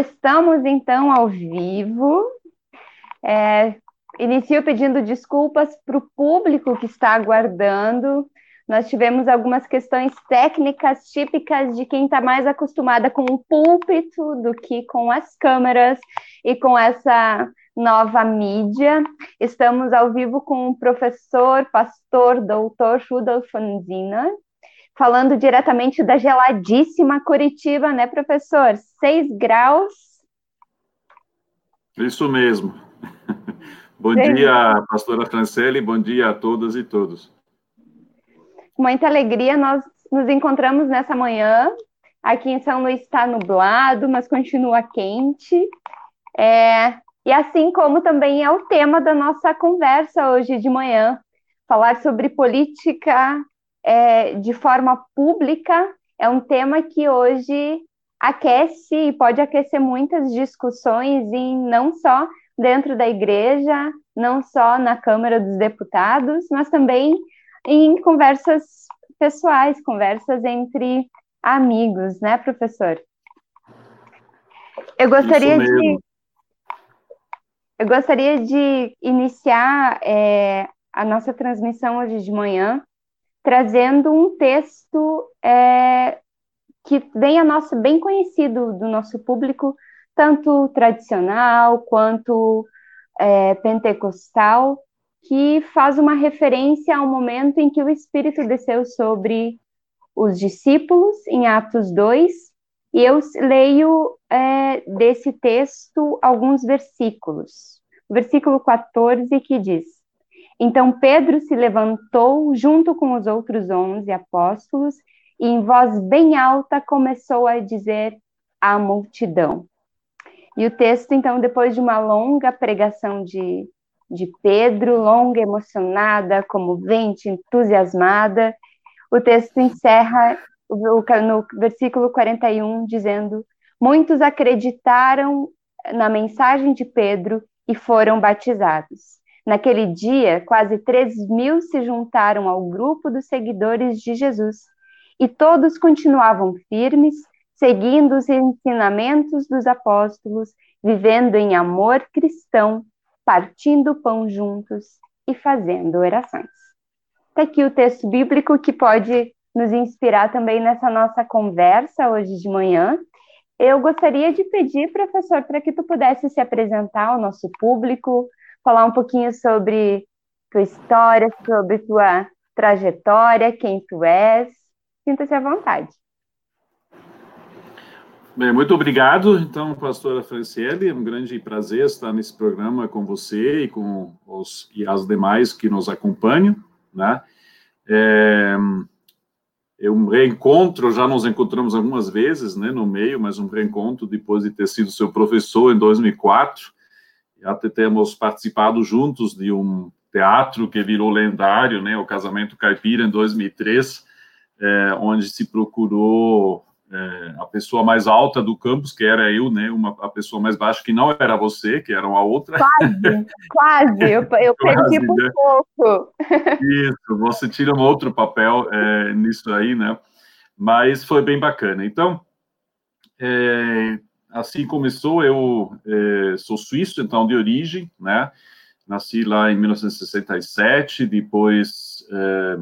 Estamos então ao vivo. É, inicio pedindo desculpas para o público que está aguardando. Nós tivemos algumas questões técnicas típicas de quem está mais acostumada com o púlpito do que com as câmeras e com essa nova mídia. Estamos ao vivo com o professor, pastor, doutor Rudolf Fanzina, falando diretamente da geladíssima Curitiba, né, professor? Seis graus. Isso mesmo. bom Seis... dia, pastora Francelle, bom dia a todas e todos. Muita alegria, nós nos encontramos nessa manhã. Aqui em São Luís está nublado, mas continua quente. É, e assim como também é o tema da nossa conversa hoje de manhã, falar sobre política é, de forma pública é um tema que hoje aquece e pode aquecer muitas discussões, e não só dentro da igreja, não só na Câmara dos Deputados, mas também em conversas pessoais, conversas entre amigos, né, professor? Eu gostaria de eu gostaria de iniciar é, a nossa transmissão hoje de manhã trazendo um texto é, que bem a nosso, bem conhecido do nosso público, tanto tradicional quanto é, pentecostal, que faz uma referência ao momento em que o Espírito desceu sobre os discípulos, em Atos 2, e eu leio é, desse texto alguns versículos. O versículo 14 que diz: então Pedro se levantou junto com os outros onze apóstolos e, em voz bem alta, começou a dizer à multidão. E o texto, então, depois de uma longa pregação de, de Pedro, longa, emocionada, comovente, entusiasmada, o texto encerra no versículo 41, dizendo: Muitos acreditaram na mensagem de Pedro e foram batizados. Naquele dia, quase 3 mil se juntaram ao grupo dos seguidores de Jesus, e todos continuavam firmes, seguindo os ensinamentos dos apóstolos, vivendo em amor cristão, partindo pão juntos e fazendo orações. Está aqui o texto bíblico que pode nos inspirar também nessa nossa conversa hoje de manhã. Eu gostaria de pedir, professor, para que tu pudesse se apresentar ao nosso público, falar um pouquinho sobre tua história, sobre tua trajetória, quem tu és. Sinta-se à vontade. Bem, muito obrigado, então, pastora Franciele, é um grande prazer estar nesse programa com você e com os e as demais que nos acompanham, né? É, é um reencontro, já nos encontramos algumas vezes, né, no meio, mas um reencontro depois de ter sido seu professor em 2004, até temos participado juntos de um teatro que virou lendário, né, o Casamento Caipira, em 2003, é, onde se procurou é, a pessoa mais alta do campus, que era eu, né, uma, a pessoa mais baixa, que não era você, que era uma outra. Quase, quase, eu, eu perdi por né? pouco. Isso, você tira um outro papel é, nisso aí, né, mas foi bem bacana. Então, é, assim começou, eu é, sou suíço, então, de origem, né? Nasci lá em 1967, depois é,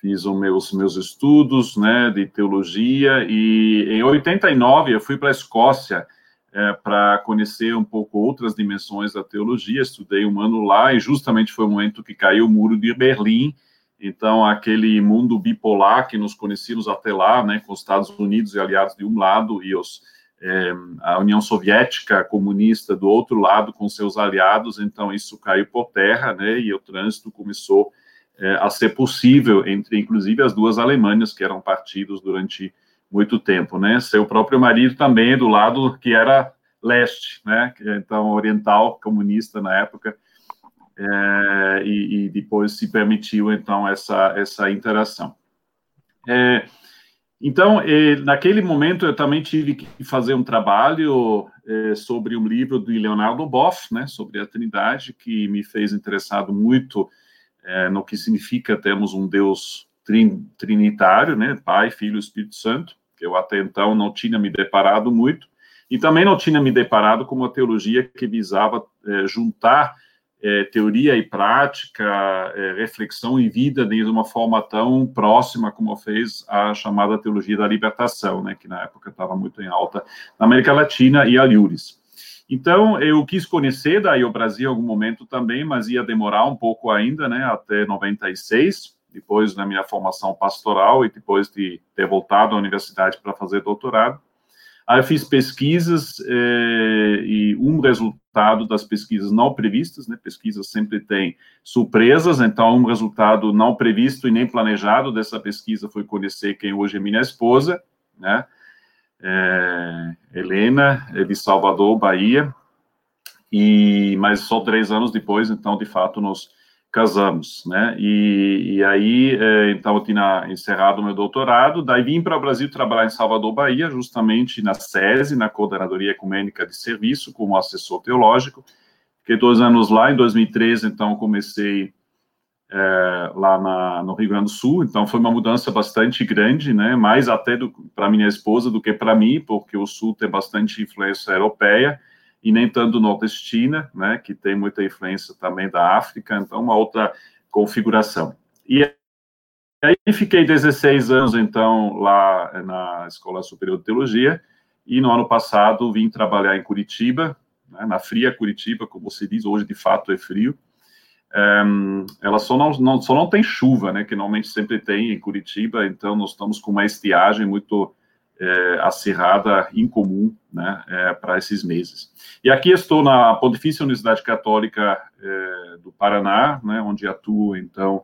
fiz os meus, meus estudos, né, de teologia, e em 89 eu fui para a Escócia é, para conhecer um pouco outras dimensões da teologia, estudei um ano lá, e justamente foi o momento que caiu o muro de Berlim, então, aquele mundo bipolar que nos conhecíamos até lá, né, com os Estados Unidos e aliados de um lado e os é, a União Soviética comunista do outro lado com seus aliados, então isso caiu por terra, né, e o trânsito começou é, a ser possível entre, inclusive, as duas Alemanhas que eram partidos durante muito tempo, né, seu próprio marido também do lado que era leste, né, então oriental comunista na época, é, e, e, depois se permitiu então essa essa interação. É, então, naquele momento, eu também tive que fazer um trabalho eh, sobre um livro de Leonardo Boff, né, sobre a Trindade, que me fez interessado muito eh, no que significa termos um Deus trin trinitário, né, Pai, Filho e Espírito Santo, que eu até então não tinha me deparado muito, E também não tinha me deparado com uma teologia que visava é, juntar é, teoria e prática, é, reflexão e vida de uma forma tão próxima como fez a chamada teologia da libertação, né, que na época estava muito em alta na América Latina e a Liures. Então, eu quis conhecer daí o Brasil em algum momento também, mas ia demorar um pouco ainda, né, até 96, depois da minha formação pastoral e depois de ter voltado à universidade para fazer doutorado. Aí eu fiz pesquisas eh, e um resultado das pesquisas não previstas, né? Pesquisas sempre têm surpresas, então um resultado não previsto e nem planejado dessa pesquisa foi conhecer quem hoje é minha esposa, né? É, Helena, é de Salvador, Bahia, e mas só três anos depois, então de fato nos casamos, né? E, e aí, é, então, eu tinha encerrado meu doutorado, daí vim para o Brasil trabalhar em Salvador, Bahia, justamente na SESI, na Coordenadoria Ecumênica de Serviço, como assessor teológico. Fiquei dois anos lá, em 2013, então, comecei é, lá na, no Rio Grande do Sul, então foi uma mudança bastante grande, né? Mais até para minha esposa do que para mim, porque o Sul tem bastante influência europeia, e nem tanto nordestina, né, que tem muita influência também da África, então uma outra configuração. E aí fiquei 16 anos, então, lá na Escola Superior de Teologia, e no ano passado vim trabalhar em Curitiba, né, na fria Curitiba, como se diz, hoje de fato é frio. Um, ela só não, não, só não tem chuva, né, que normalmente sempre tem em Curitiba, então nós estamos com uma estiagem muito é, acirrada, incomum, né, é, para esses meses. E aqui estou na Pontifícia Universidade Católica é, do Paraná, né, onde atuo, então,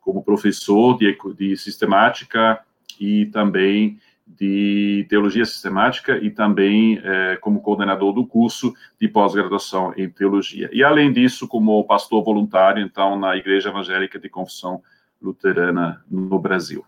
como professor de, de sistemática e também de teologia sistemática e também é, como coordenador do curso de pós-graduação em teologia. E além disso, como pastor voluntário, então, na Igreja Evangélica de Confissão Luterana no Brasil.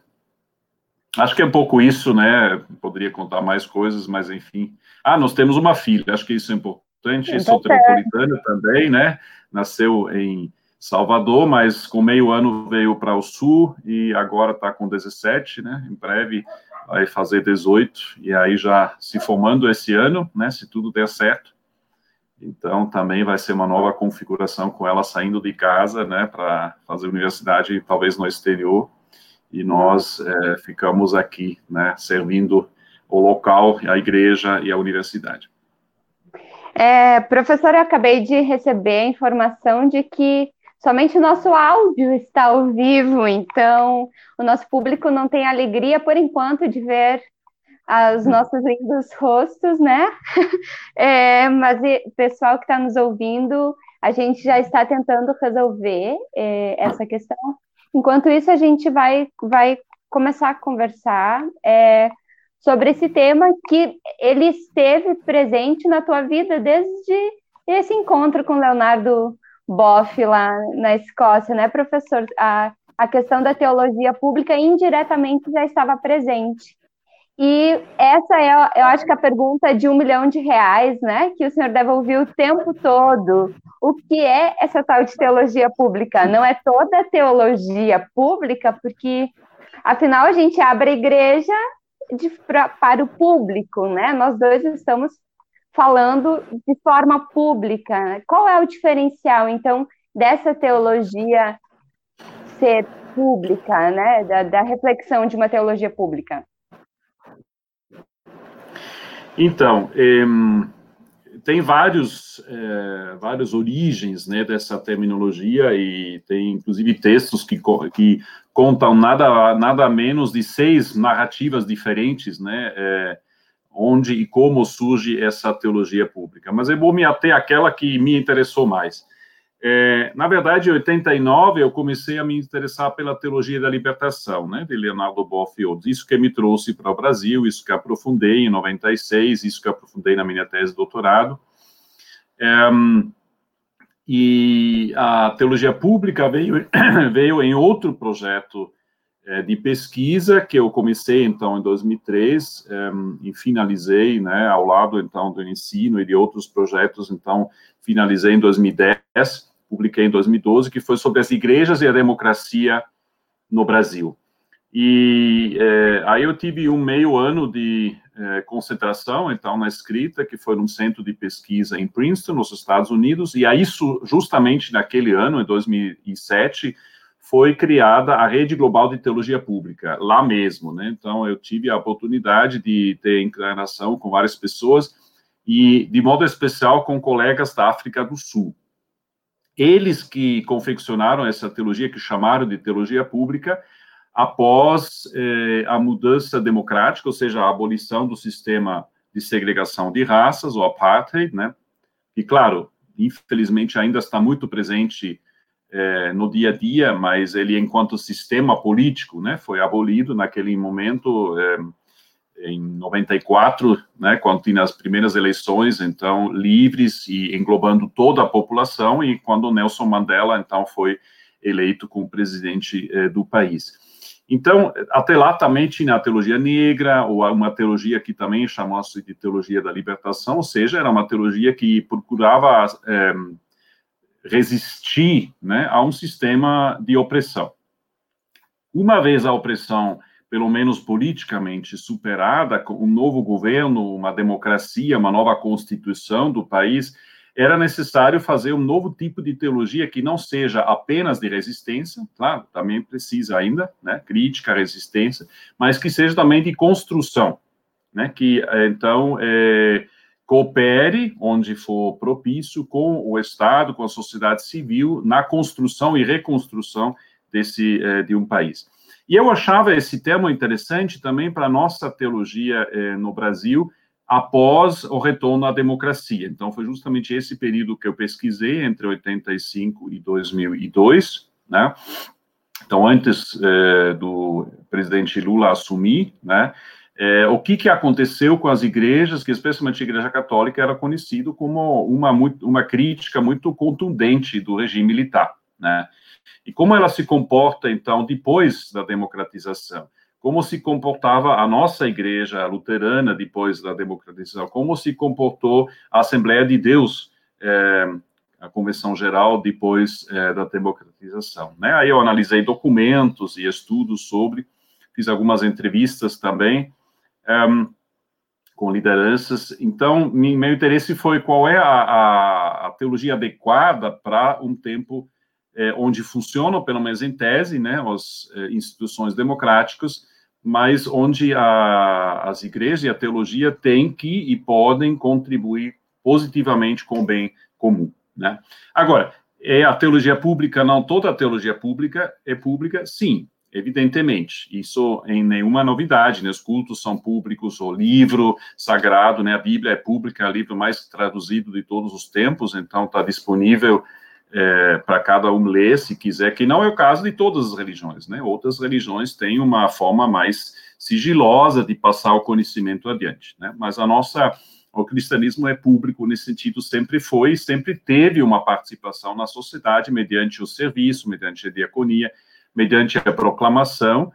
Acho que é um pouco isso, né? Poderia contar mais coisas, mas enfim. Ah, nós temos uma filha, acho que isso é importante. É Sou metropolitana também, né? Nasceu em Salvador, mas com meio ano veio para o sul e agora está com 17, né? Em breve vai fazer 18 e aí já se formando esse ano, né? Se tudo der certo. Então também vai ser uma nova configuração com ela saindo de casa, né? Para fazer universidade, talvez no exterior e nós é, ficamos aqui, né, servindo o local, a igreja e a universidade. É, professor, eu acabei de receber a informação de que somente o nosso áudio está ao vivo, então o nosso público não tem alegria, por enquanto, de ver os nossos lindos rostos, né? É, mas o pessoal que está nos ouvindo, a gente já está tentando resolver é, essa questão Enquanto isso, a gente vai, vai começar a conversar é, sobre esse tema que ele esteve presente na tua vida desde esse encontro com Leonardo Boff lá na Escócia, né, professor? A, a questão da teologia pública indiretamente já estava presente. E essa é, eu acho que a pergunta de um milhão de reais, né, que o senhor deve ouvir o tempo todo. O que é essa tal de teologia pública? Não é toda teologia pública, porque afinal a gente abre a igreja de, pra, para o público, né? Nós dois estamos falando de forma pública. Qual é o diferencial, então, dessa teologia ser pública, né? Da, da reflexão de uma teologia pública? Então, tem vários, é, várias origens né, dessa terminologia e tem inclusive textos que, que contam nada, nada menos de seis narrativas diferentes, né, é, onde e como surge essa teologia pública. Mas eu vou me ater àquela que me interessou mais. É, na verdade, em 89, eu comecei a me interessar pela teologia da libertação, né, de Leonardo Boff Isso que me trouxe para o Brasil, isso que aprofundei em 96, isso que aprofundei na minha tese de doutorado. É, e a teologia pública veio, veio em outro projeto é, de pesquisa que eu comecei, então, em 2003 é, e finalizei, né, ao lado, então, do ensino e de outros projetos, então, finalizei em 2010, publiquei em 2012, que foi sobre as igrejas e a democracia no Brasil. E é, aí eu tive um meio ano de é, concentração, então, na escrita, que foi num centro de pesquisa em Princeton, nos Estados Unidos, e aí, justamente naquele ano, em 2007, foi criada a Rede Global de Teologia Pública, lá mesmo, né? Então, eu tive a oportunidade de ter encarnação com várias pessoas, e, de modo especial, com colegas da África do Sul. Eles que confeccionaram essa teologia, que chamaram de teologia pública, após eh, a mudança democrática, ou seja, a abolição do sistema de segregação de raças, o apartheid, né? E, claro, infelizmente ainda está muito presente eh, no dia a dia, mas ele, enquanto sistema político, né, foi abolido naquele momento, eh, em 94, né, quando tinha as primeiras eleições, então, livres e englobando toda a população, e quando Nelson Mandela, então, foi eleito como presidente eh, do país. Então, até lá também tinha a teologia negra, ou uma teologia que também chamou-se de teologia da libertação, ou seja, era uma teologia que procurava é, resistir né, a um sistema de opressão. Uma vez a opressão, pelo menos politicamente, superada, com um novo governo, uma democracia, uma nova constituição do país, era necessário fazer um novo tipo de teologia que não seja apenas de resistência, claro, também precisa ainda, né, crítica, resistência, mas que seja também de construção, né, que então é, coopere onde for propício com o Estado, com a sociedade civil na construção e reconstrução desse é, de um país. E eu achava esse tema interessante também para a nossa teologia é, no Brasil, após o retorno à democracia. Então, foi justamente esse período que eu pesquisei, entre 85 e 2002, né? Então, antes é, do presidente Lula assumir, né? É, o que, que aconteceu com as igrejas, que especialmente a Igreja Católica era conhecido como uma, uma crítica muito contundente do regime militar, né? E como ela se comporta, então, depois da democratização? como se comportava a nossa igreja luterana depois da democratização, como se comportou a Assembleia de Deus, é, a Convenção Geral, depois é, da democratização. Né? Aí eu analisei documentos e estudos sobre, fiz algumas entrevistas também é, com lideranças. Então, meu interesse foi qual é a, a, a teologia adequada para um tempo é, onde funcionam, pelo menos em tese, né, as é, instituições democráticas, mas onde a, as igrejas e a teologia têm que e podem contribuir positivamente com o bem comum. Né? Agora, é a teologia pública, não toda a teologia pública é pública, sim, evidentemente. Isso em nenhuma novidade, né? Os cultos são públicos, o livro sagrado, né? A Bíblia é pública, é o livro mais traduzido de todos os tempos, então está disponível é, para cada um ler, se quiser, que não é o caso de todas as religiões, né? Outras religiões têm uma forma mais sigilosa de passar o conhecimento adiante, né? Mas a nossa, o cristianismo é público nesse sentido, sempre foi sempre teve uma participação na sociedade mediante o serviço, mediante a diaconia, mediante a proclamação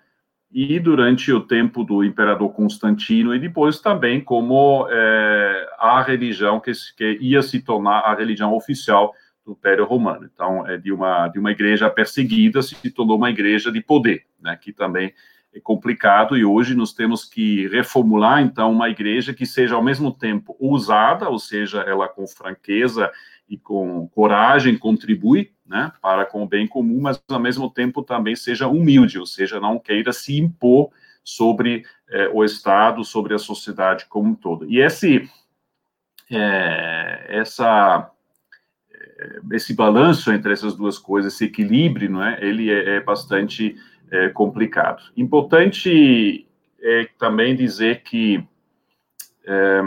e durante o tempo do imperador Constantino e depois também como é, a religião que, que ia se tornar a religião oficial do Império Romano. Então, é de uma, de uma igreja perseguida se tornou uma igreja de poder, né, que também é complicado, e hoje nós temos que reformular, então, uma igreja que seja, ao mesmo tempo, ousada, ou seja, ela com franqueza e com coragem contribui, né, para com o bem comum, mas, ao mesmo tempo, também seja humilde, ou seja, não queira se impor sobre é, o Estado, sobre a sociedade como um todo. E esse, é, essa esse balanço entre essas duas coisas, esse equilíbrio, não é? Ele é, é bastante é, complicado. Importante é também dizer que é,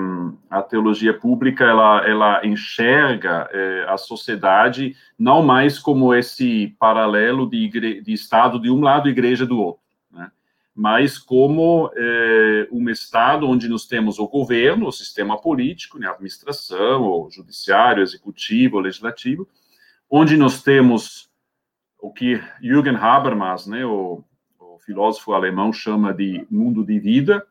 a teologia pública ela, ela enxerga é, a sociedade não mais como esse paralelo de, de Estado de um lado e igreja do outro mas como é, um Estado onde nós temos o governo, o sistema político, né, a administração, o judiciário, o executivo, o legislativo, onde nós temos o que Jürgen Habermas, né, o, o filósofo alemão, chama de mundo de vida,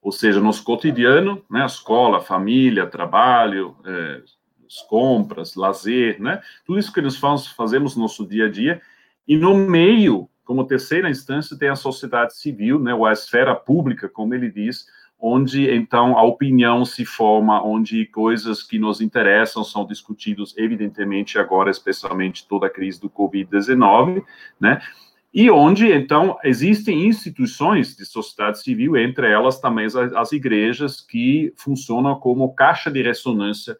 ou seja, nosso cotidiano, né, a escola, família, trabalho, é, as compras, lazer, né, tudo isso que nós fazemos no nosso dia a dia, e no meio como terceira instância, tem a sociedade civil, né, ou a esfera pública, como ele diz, onde então a opinião se forma, onde coisas que nos interessam são discutidos, evidentemente agora, especialmente toda a crise do Covid-19, né? E onde então existem instituições de sociedade civil, entre elas também as igrejas que funcionam como caixa de ressonância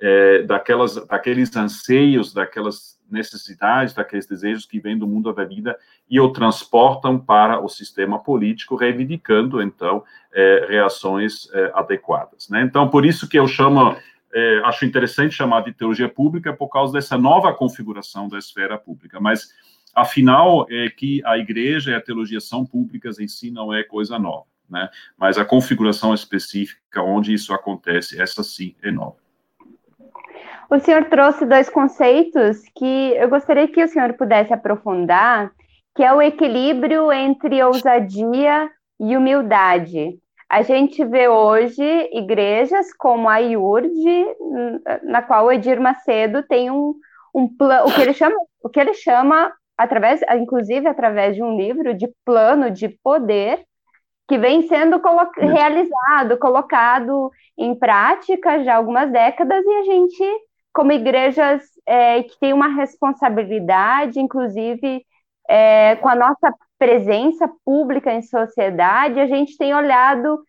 é, daquelas, daqueles anseios, daquelas necessidades, daqueles desejos que vêm do mundo da vida e o transportam para o sistema político, reivindicando, então, é, reações é, adequadas. Né? Então, por isso que eu chamo, é, acho interessante chamar de teologia pública, por causa dessa nova configuração da esfera pública, mas, afinal, é que a igreja e a teologia são públicas em si, não é coisa nova, né? mas a configuração específica onde isso acontece, essa sim é nova. O senhor trouxe dois conceitos que eu gostaria que o senhor pudesse aprofundar, que é o equilíbrio entre ousadia e humildade. A gente vê hoje igrejas como a IURD, na qual o Edir Macedo tem um, um plano, o que ele chama, o que ele chama através, inclusive através de um livro de plano de poder que vem sendo colo realizado, colocado em prática já há algumas décadas e a gente como igrejas é, que têm uma responsabilidade, inclusive é, com a nossa presença pública em sociedade, a gente tem olhado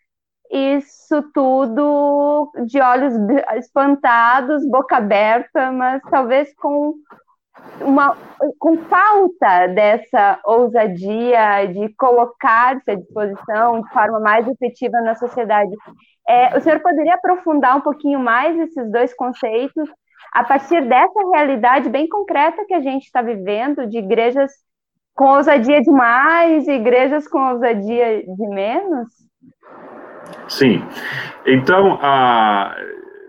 isso tudo de olhos espantados, boca aberta, mas talvez com uma com falta dessa ousadia de colocar-se à disposição de forma mais efetiva na sociedade. É, o senhor poderia aprofundar um pouquinho mais esses dois conceitos a partir dessa realidade bem concreta que a gente está vivendo, de igrejas com ousadia demais e igrejas com ousadia de menos? Sim. Então, a,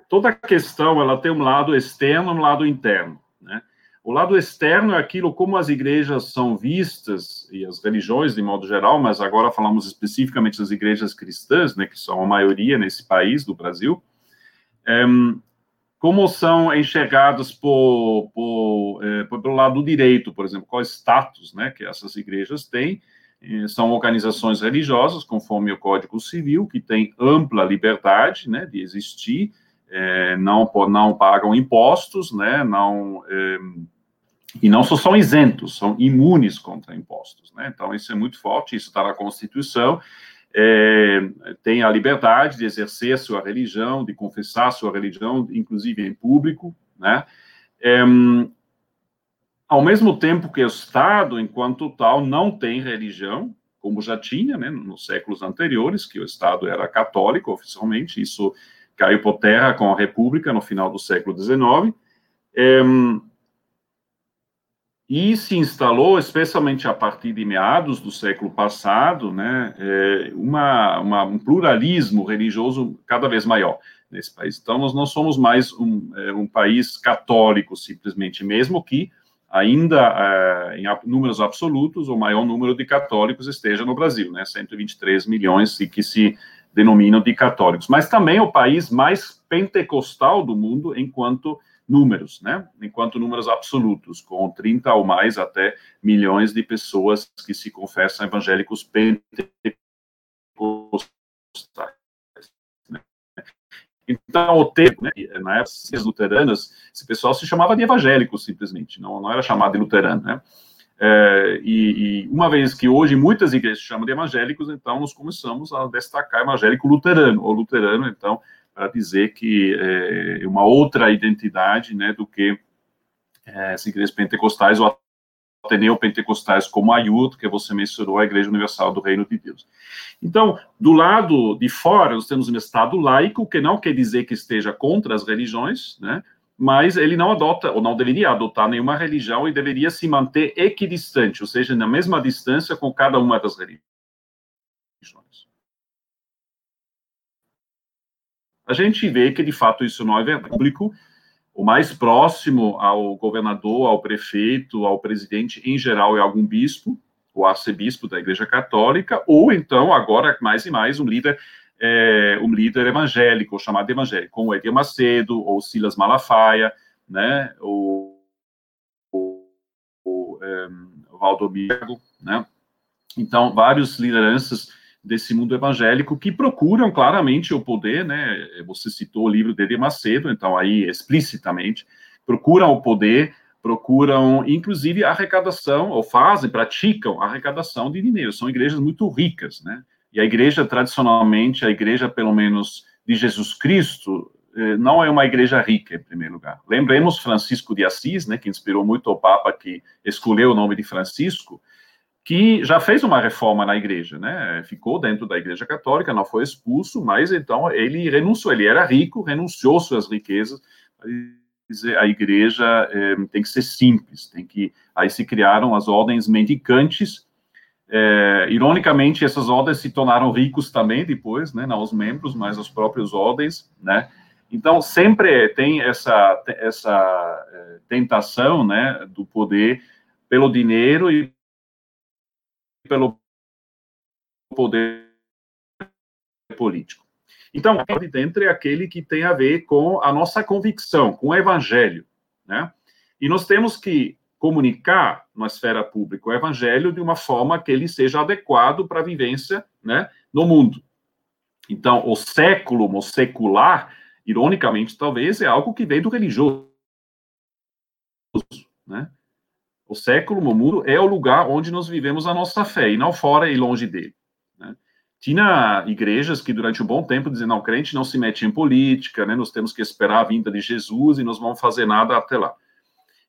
toda a questão ela tem um lado externo e um lado interno. Né? O lado externo é aquilo como as igrejas são vistas, e as religiões de modo geral, mas agora falamos especificamente das igrejas cristãs, né, que são a maioria nesse país, do Brasil. É, como são enxergados por, por, é, pelo lado direito, por exemplo, qual status né, que essas igrejas têm. São organizações religiosas, conforme o Código Civil, que têm ampla liberdade né, de existir, é, não, não pagam impostos, né, não, é, e não só são isentos, são imunes contra impostos. Né? Então, isso é muito forte, isso está na Constituição, é, tem a liberdade de exercer sua religião, de confessar sua religião, inclusive em público, né? É, ao mesmo tempo que o Estado, enquanto tal, não tem religião, como já tinha, né, nos séculos anteriores, que o Estado era católico oficialmente, isso caiu por terra com a República no final do século XIX. É, e se instalou, especialmente a partir de meados do século passado, né, é, uma, uma, um pluralismo religioso cada vez maior nesse país. Então, nós não somos mais um, é, um país católico, simplesmente, mesmo que ainda é, em números absolutos, o maior número de católicos esteja no Brasil, né, 123 milhões, e que se denominam de católicos. Mas também o país mais pentecostal do mundo, enquanto números, né? Enquanto números absolutos, com 30 ou mais até milhões de pessoas que se confessam evangélicos pentecostais. Né? Então, o termo, né, na época das luteranas, esse pessoal se chamava de evangélico, simplesmente, não, não era chamado de luterano, né? É, e, e, uma vez que hoje muitas igrejas chamam de evangélicos, então nós começamos a destacar evangélico luterano, ou luterano, então, para dizer que é uma outra identidade, né, do que é, as igrejas pentecostais ou Ateneu Pentecostais como a IUT, que você mencionou, a Igreja Universal do Reino de Deus. Então, do lado de fora, nós temos um Estado laico, que não quer dizer que esteja contra as religiões, né? Mas ele não adota, ou não deveria adotar nenhuma religião e deveria se manter equidistante, ou seja, na mesma distância com cada uma das religiões. a gente vê que, de fato, isso não é. Público, o mais próximo ao governador, ao prefeito, ao presidente em geral é algum bispo, o arcebispo da Igreja Católica, ou então, agora mais e mais, um líder, é, um líder evangélico, chamado evangélico, como Edir Macedo, ou Silas Malafaia, né, ou, é, Valdomiro, né? Então, vários lideranças desse mundo evangélico que procuram claramente o poder, né? Você citou o livro de Macedo, então aí explicitamente procuram o poder, procuram inclusive arrecadação ou fazem, praticam arrecadação de dinheiro. São igrejas muito ricas, né? E a igreja tradicionalmente, a igreja pelo menos de Jesus Cristo, eh, não é uma igreja rica, em primeiro lugar. Lembremos Francisco de Assis, né, que inspirou muito o Papa que escolheu o nome de Francisco, que já fez uma reforma na igreja, né? Ficou dentro da igreja católica, não foi expulso, mas então ele renunciou, ele era rico, renunciou suas riquezas. A igreja é, tem que ser simples, tem que. Aí se criaram as ordens mendicantes. É, ironicamente, essas ordens se tornaram ricos também depois, né? Não os membros, mas os próprios ordens, né? Então sempre tem essa essa é, tentação, né, do poder pelo dinheiro e pelo poder político. Então, de dentro é aquele que tem a ver com a nossa convicção, com o evangelho, né? E nós temos que comunicar na esfera pública o evangelho de uma forma que ele seja adequado para a vivência, né, no mundo. Então, o século, o secular, ironicamente, talvez, é algo que vem do religioso, né? O século, o mundo, é o lugar onde nós vivemos a nossa fé, e não fora e longe dele. Né? Tinha igrejas que, durante um bom tempo, diziam, não, crente não se mete em política, né? nós temos que esperar a vinda de Jesus e nós vamos fazer nada até lá.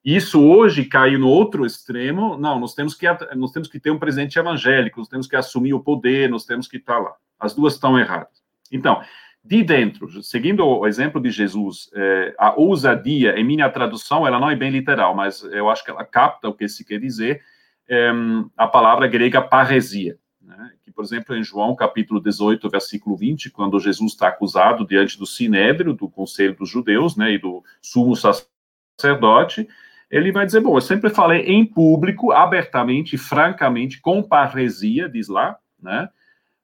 Isso hoje caiu no outro extremo, não, nós temos que, nós temos que ter um presente evangélico, nós temos que assumir o poder, nós temos que estar lá. As duas estão erradas. Então, de dentro, seguindo o exemplo de Jesus, é, a ousadia, em minha tradução, ela não é bem literal, mas eu acho que ela capta o que se quer dizer, é, a palavra grega paresia, né? que, por exemplo, em João, capítulo 18, versículo 20, quando Jesus está acusado diante do sinédrio, do conselho dos judeus, né, e do sumo sacerdote, ele vai dizer, bom, eu sempre falei em público, abertamente, francamente, com paresia, diz lá, né,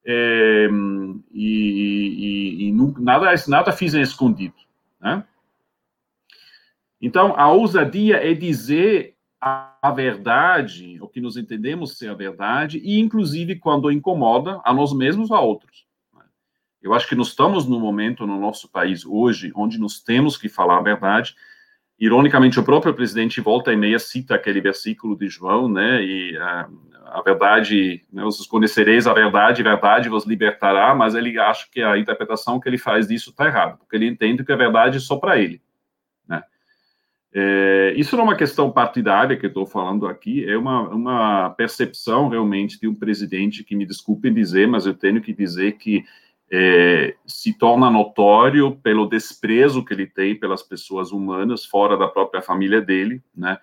é, e, e, e nada, nada fiz em escondido. Né? Então, a ousadia é dizer a, a, verdade, o que nós entendemos ser a verdade, e inclusive quando incomoda a nós mesmos ou a outros. Né? Eu acho que nós estamos no momento no nosso país hoje onde nós temos que falar a verdade, Ironicamente, o próprio presidente volta e meia cita aquele versículo de João, né? E a, a verdade, né, conhecereis a verdade, a verdade vos libertará, mas ele acha que a interpretação que ele faz disso está errada, porque ele entende que a verdade é só para ele, né? É, isso não é uma questão partidária que eu estou falando aqui, é uma, uma percepção realmente de um presidente que, me desculpem dizer, mas eu tenho que dizer que é, se torna notório pelo desprezo que ele tem pelas pessoas humanas fora da própria família dele, né?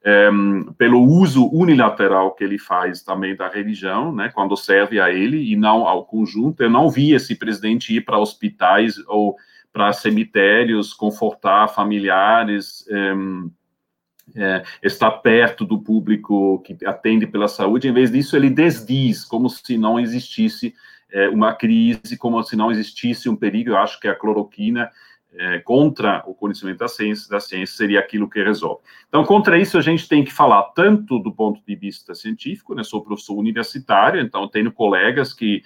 É, pelo uso unilateral que ele faz também da religião, né? Quando serve a ele e não ao conjunto. Eu não vi esse presidente ir para hospitais ou para cemitérios confortar familiares. É, é, estar perto do público que atende pela saúde, em vez disso, ele desdiz, como se não existisse é, uma crise, como se não existisse um perigo. Eu acho que a cloroquina é, contra o conhecimento da ciência, da ciência seria aquilo que resolve. Então, contra isso, a gente tem que falar tanto do ponto de vista científico, né, sou professor universitário, então tenho colegas que,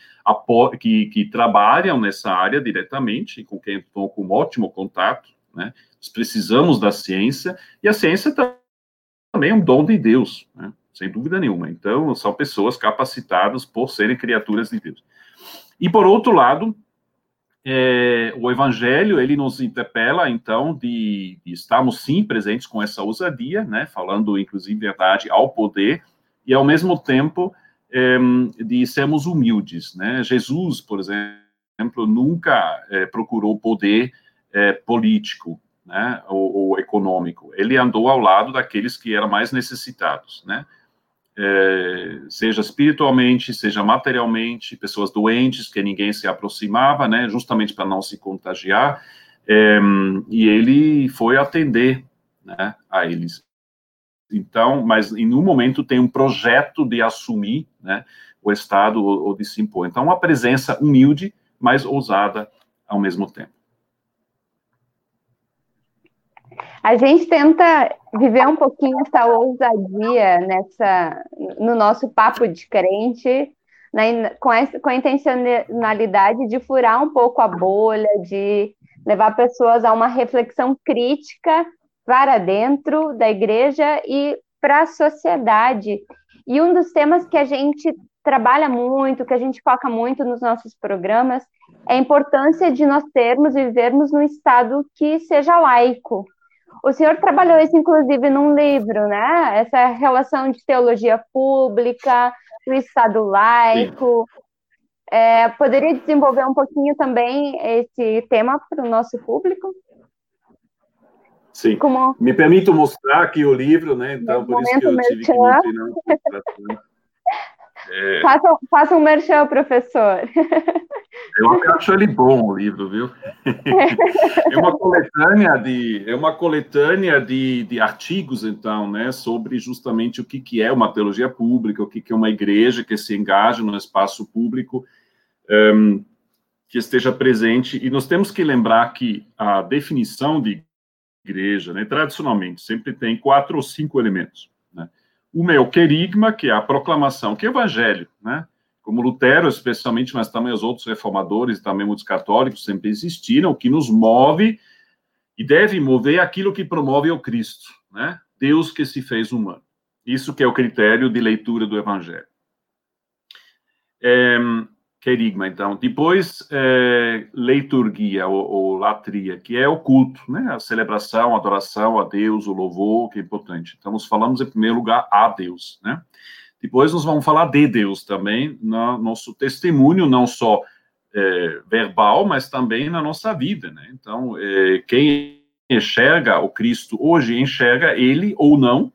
que, que trabalham nessa área diretamente, com quem estou com um ótimo contato, né, nós precisamos da ciência, e a ciência também é um dom de Deus, né, sem dúvida nenhuma. Então, são pessoas capacitadas por serem criaturas de Deus. E, por outro lado, é, o Evangelho, ele nos interpela, então, de, de, estarmos, sim, presentes com essa ousadia, né, falando, inclusive, verdade ao poder, e, ao mesmo tempo, é, de sermos humildes, né. Jesus, por exemplo, nunca é, procurou poder é, político, né, ou, ou econômico. Ele andou ao lado daqueles que eram mais necessitados, né, é, seja espiritualmente, seja materialmente, pessoas doentes que ninguém se aproximava, né, justamente para não se contagiar, é, e ele foi atender, né, a eles. Então, mas em um momento tem um projeto de assumir, né, o Estado ou, de se impor. Então, uma presença humilde, mas ousada ao mesmo tempo. A gente tenta viver um pouquinho essa ousadia nessa, no nosso papo de crente, né, com, essa, com a intencionalidade de furar um pouco a bolha, de levar pessoas a uma reflexão crítica para dentro da igreja e para a sociedade. E um dos temas que a gente trabalha muito, que a gente foca muito nos nossos programas, é a importância de nós termos e vivermos num Estado que seja laico. O senhor trabalhou isso, inclusive, num livro, né? Essa relação de teologia pública, do Estado laico. É, poderia desenvolver um pouquinho também esse tema para o nosso público? Sim. Como... Me permito mostrar aqui o livro, né? Então, por isso que eu tive que me é... Faça, faça um merchan, professor. Eu acho ele bom, o livro, viu? É uma coletânea de, é uma coletânea de, de artigos, então, né, sobre justamente o que, que é uma teologia pública, o que, que é uma igreja que se engaja no espaço público, um, que esteja presente. E nós temos que lembrar que a definição de igreja, né, tradicionalmente, sempre tem quatro ou cinco elementos. Né? Uma é o querigma, que é a proclamação, que é o evangelho, né? Como Lutero, especialmente, mas também os outros reformadores, também muitos católicos sempre existiram, o que nos move e deve mover aquilo que promove o Cristo, né? Deus que se fez humano. Isso que é o critério de leitura do evangelho. É, querigma, então. Depois, é, liturgia, ou, ou, latria, que é o culto, né? A celebração, a adoração a Deus, o louvor, que é importante. Então, nós falamos, em primeiro lugar, a Deus, né? Depois, nós vamos falar de Deus também, no nosso testemunho, não só é, verbal, mas também na nossa vida, né? Então, é, quem enxerga o Cristo hoje, enxerga ele ou não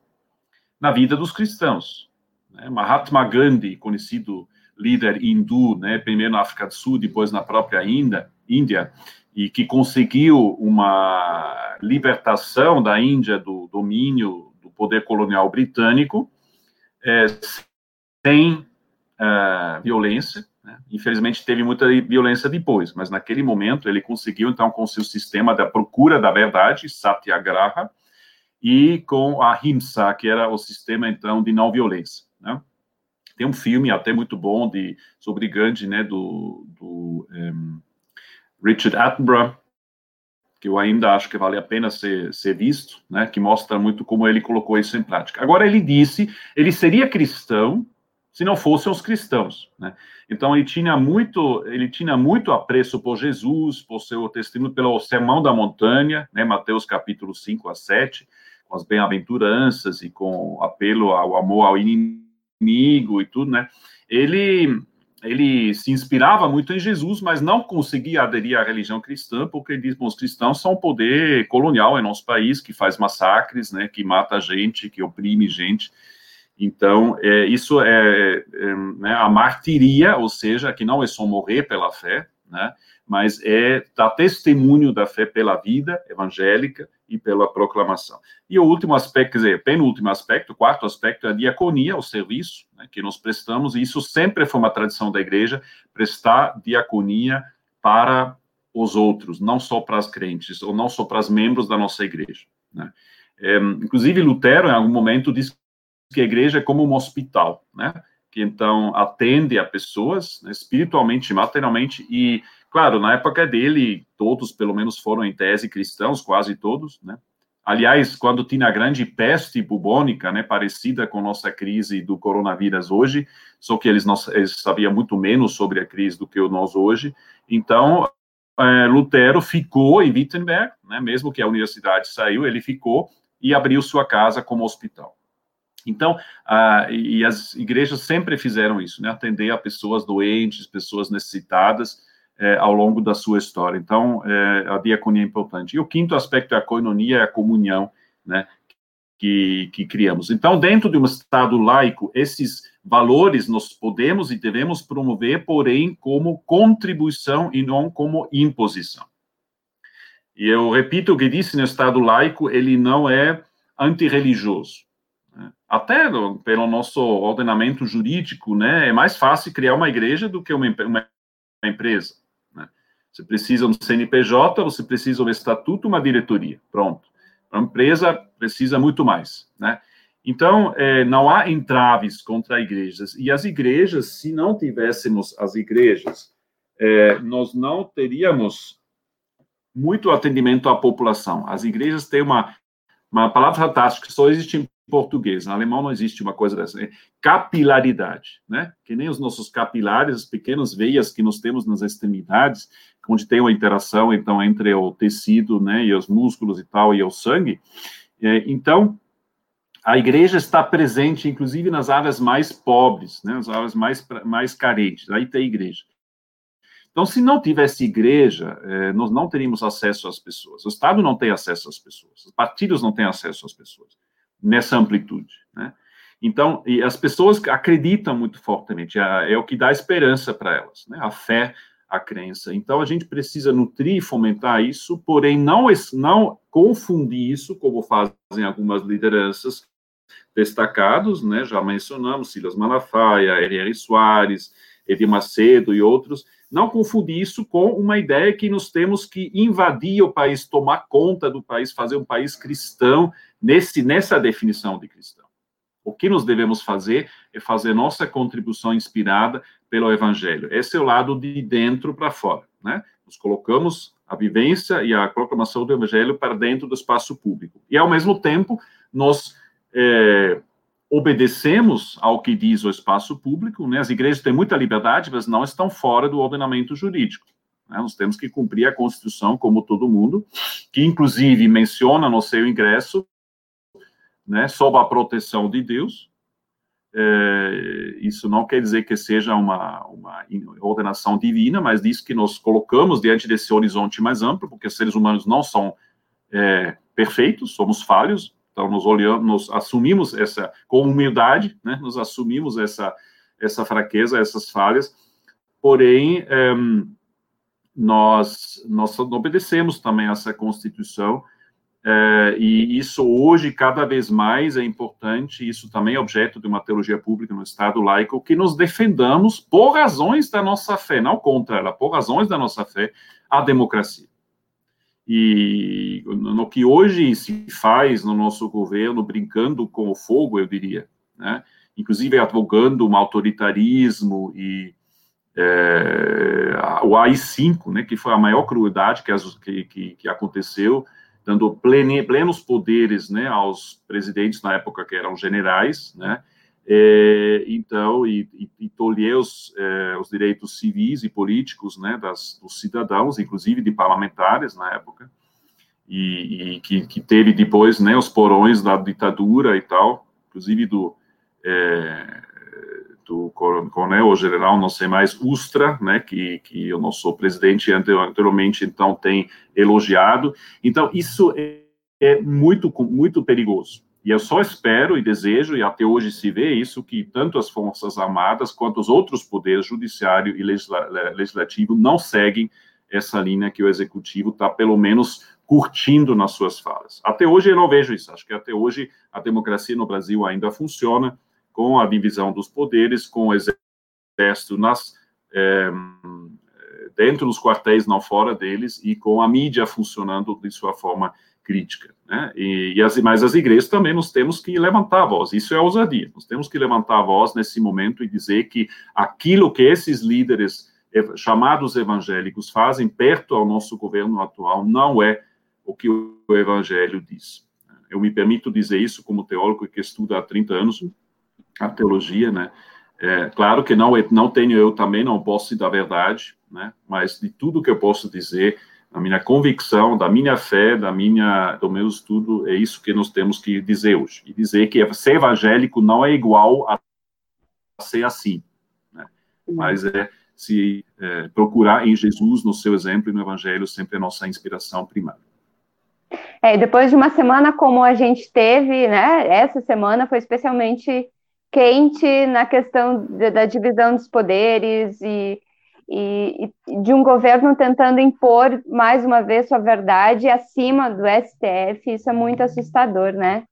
na vida dos cristãos. Né? Mahatma Gandhi, conhecido líder hindu, né, primeiro na África do Sul, depois na própria Índia, Índia e que conseguiu uma libertação da Índia do domínio do poder colonial britânico, é, sem é, violência. Né? Infelizmente, teve muita violência depois, mas naquele momento ele conseguiu, então, com seu sistema da procura da verdade, Satyagraha, e com a Himsa, que era o sistema, então, de não violência. Né? Tem um filme até muito bom de, sobre Gandhi, né, do, do um, Richard Attenborough, que eu ainda acho que vale a pena ser, ser visto, né, que mostra muito como ele colocou isso em prática. Agora, ele disse, ele seria cristão se não fossem os cristãos, né? Então, ele tinha muito, ele tinha muito apreço por Jesus, por seu testemunho, pelo Sermão da Montanha, né, Mateus capítulo 5 a 7, com as bem-aventuranças e com apelo ao amor ao inimigo, e tudo, né? Ele ele se inspirava muito em Jesus, mas não conseguia aderir à religião cristã, porque ele diz, bom, os cristãos são um poder colonial em nosso país, que faz massacres, né, que mata gente, que oprime gente. Então, é, isso é, é né, a martiria, ou seja, que não é só morrer pela fé, né, mas é dar testemunho da fé pela vida evangélica e pela proclamação. E o último aspecto, quer dizer, penúltimo aspecto, o quarto aspecto é a diaconia, o serviço né, que nós prestamos, e isso sempre foi uma tradição da igreja, prestar diaconia para os outros, não só para as crentes, ou não só para os membros da nossa igreja. Né? É, inclusive, Lutero, em algum momento, disse que a igreja é como um hospital, né? que então atende a pessoas né, espiritualmente, materialmente e Claro, na época dele, todos, pelo menos, foram em tese cristãos, quase todos, né? Aliás, quando tinha a grande peste bubônica, né, parecida com nossa crise do coronavírus hoje, só que eles, não, eles sabiam muito menos sobre a crise do que nós hoje. Então, é, Lutero ficou em Wittenberg, né, mesmo que a universidade saiu, ele ficou e abriu sua casa como hospital. Então, ah, e as igrejas sempre fizeram isso, né, atender a pessoas doentes, pessoas necessitadas, é, ao longo da sua história. Então, é, a diaconia é importante. E o quinto aspecto é a coinonia, é a comunhão, né, que, que criamos. Então, dentro de um Estado laico, esses valores nós podemos e devemos promover, porém, como contribuição e não como imposição. E eu repito o que disse no Estado laico, ele não é antirreligioso. Né. Até pelo nosso ordenamento jurídico, né, é mais fácil criar uma igreja do que uma, uma empresa. Você precisa um CNPJ, você precisa um estatuto, uma diretoria. Pronto. A empresa precisa muito mais, né? Então, é, não há entraves contra igrejas. E as igrejas, se não tivéssemos as igrejas, é, nós não teríamos muito atendimento à população. As igrejas têm uma, uma palavra fantástica, só existe em português. No alemão não existe uma coisa dessa. É capilaridade, né? Que nem os nossos capilares, as pequenas veias que nós temos nas extremidades, onde tem uma interação, então, entre o tecido, né, e os músculos e tal, e o sangue. É, então, a igreja está presente, inclusive, nas áreas mais pobres, né, nas áreas mais, mais carentes. Aí tem igreja. Então, se não tivesse igreja, eh, nós não teríamos acesso às pessoas. O Estado não tem acesso às pessoas. Os partidos não têm acesso às pessoas nessa amplitude, né? Então, e as pessoas acreditam muito fortemente, é, é o que dá esperança para elas, né? A fé, a crença. Então, a gente precisa nutrir e fomentar isso, porém, não, não confundir isso, como fazem algumas lideranças destacados, né? Já mencionamos Silas Malafaia, R.R. Soares, Edir Macedo e outros, não confundir isso com uma ideia que nós temos que invadir o país, tomar conta do país, fazer um país cristão nesse, nessa definição de cristão. O que nós devemos fazer é fazer nossa contribuição inspirada pelo Evangelho. Esse é o lado de dentro para fora, né? Nós colocamos a vivência e a proclamação do Evangelho para dentro do espaço público. E, ao mesmo tempo, nós é, obedecemos ao que diz o espaço público, né? As igrejas têm muita liberdade, mas não estão fora do ordenamento jurídico. Né? Nós temos que cumprir a Constituição como todo mundo, que inclusive menciona no seu ingresso, né, sob a proteção de Deus. É, isso não quer dizer que seja uma, uma ordenação divina, mas diz que nós colocamos diante desse horizonte mais amplo, porque seres humanos não são é, perfeitos, somos falhos, então, nós olhamos, nós assumimos essa, com humildade, né, nós assumimos essa, essa fraqueza, essas falhas, porém, é, nós, nós obedecemos também essa Constituição, é, e isso hoje, cada vez mais, é importante, isso também é objeto de uma teologia pública no Estado laico, que nos defendamos por razões da nossa fé, não contra ela, por razões da nossa fé, a democracia. E no que hoje se faz no nosso governo, brincando com o fogo, eu diria, né? inclusive advogando um autoritarismo e é, o AI-5, né, que foi a maior crueldade que, que, que aconteceu, dando plene, plenos poderes né, aos presidentes na época que eram generais, né, é, então, e, e, e tolher os, é, os, direitos civis e políticos né, das, dos cidadãos, inclusive de parlamentares na época, e, e que, que, teve depois né, os porões da ditadura e tal, inclusive do, é, do coronel general, não sei mais, Ustra, né, que, que o nosso presidente anteriormente, então, tem elogiado. Então, isso é, é muito, muito perigoso e eu só espero e desejo, e até hoje se vê isso, que tanto as Forças Armadas quanto os outros poderes, judiciário e legislativo, não seguem essa linha que o executivo está, pelo menos, curtindo nas suas falas. Até hoje eu não vejo isso. Acho que até hoje a democracia no Brasil ainda funciona com a divisão dos poderes, com o exército nas, é, dentro dos quartéis, não fora deles, e com a mídia funcionando de sua forma crítica. Né? E, e as, mas as igrejas também nós temos que levantar a voz, isso é ousadia, nós temos que levantar a voz nesse momento e dizer que aquilo que esses líderes chamados evangélicos fazem perto ao nosso governo atual não é o que o evangelho diz. Eu me permito dizer isso como teólogo que estuda há 30 anos a teologia, né? É, claro que não, não tenho eu também, não posso dar verdade, né? Mas de tudo que eu posso dizer, a minha convicção, da minha fé, da minha, do meu estudo, é isso que nós temos que dizer hoje. E dizer que ser evangélico não é igual a ser assim, né? mas é se é, procurar em Jesus, no seu exemplo e no Evangelho, sempre a nossa inspiração primária. É, depois de uma semana como a gente teve, né? Essa semana foi especialmente quente na questão da divisão dos poderes e e, e, de um governo tentando impor mais uma vez sua verdade acima do STF, isso é muito assustador, né?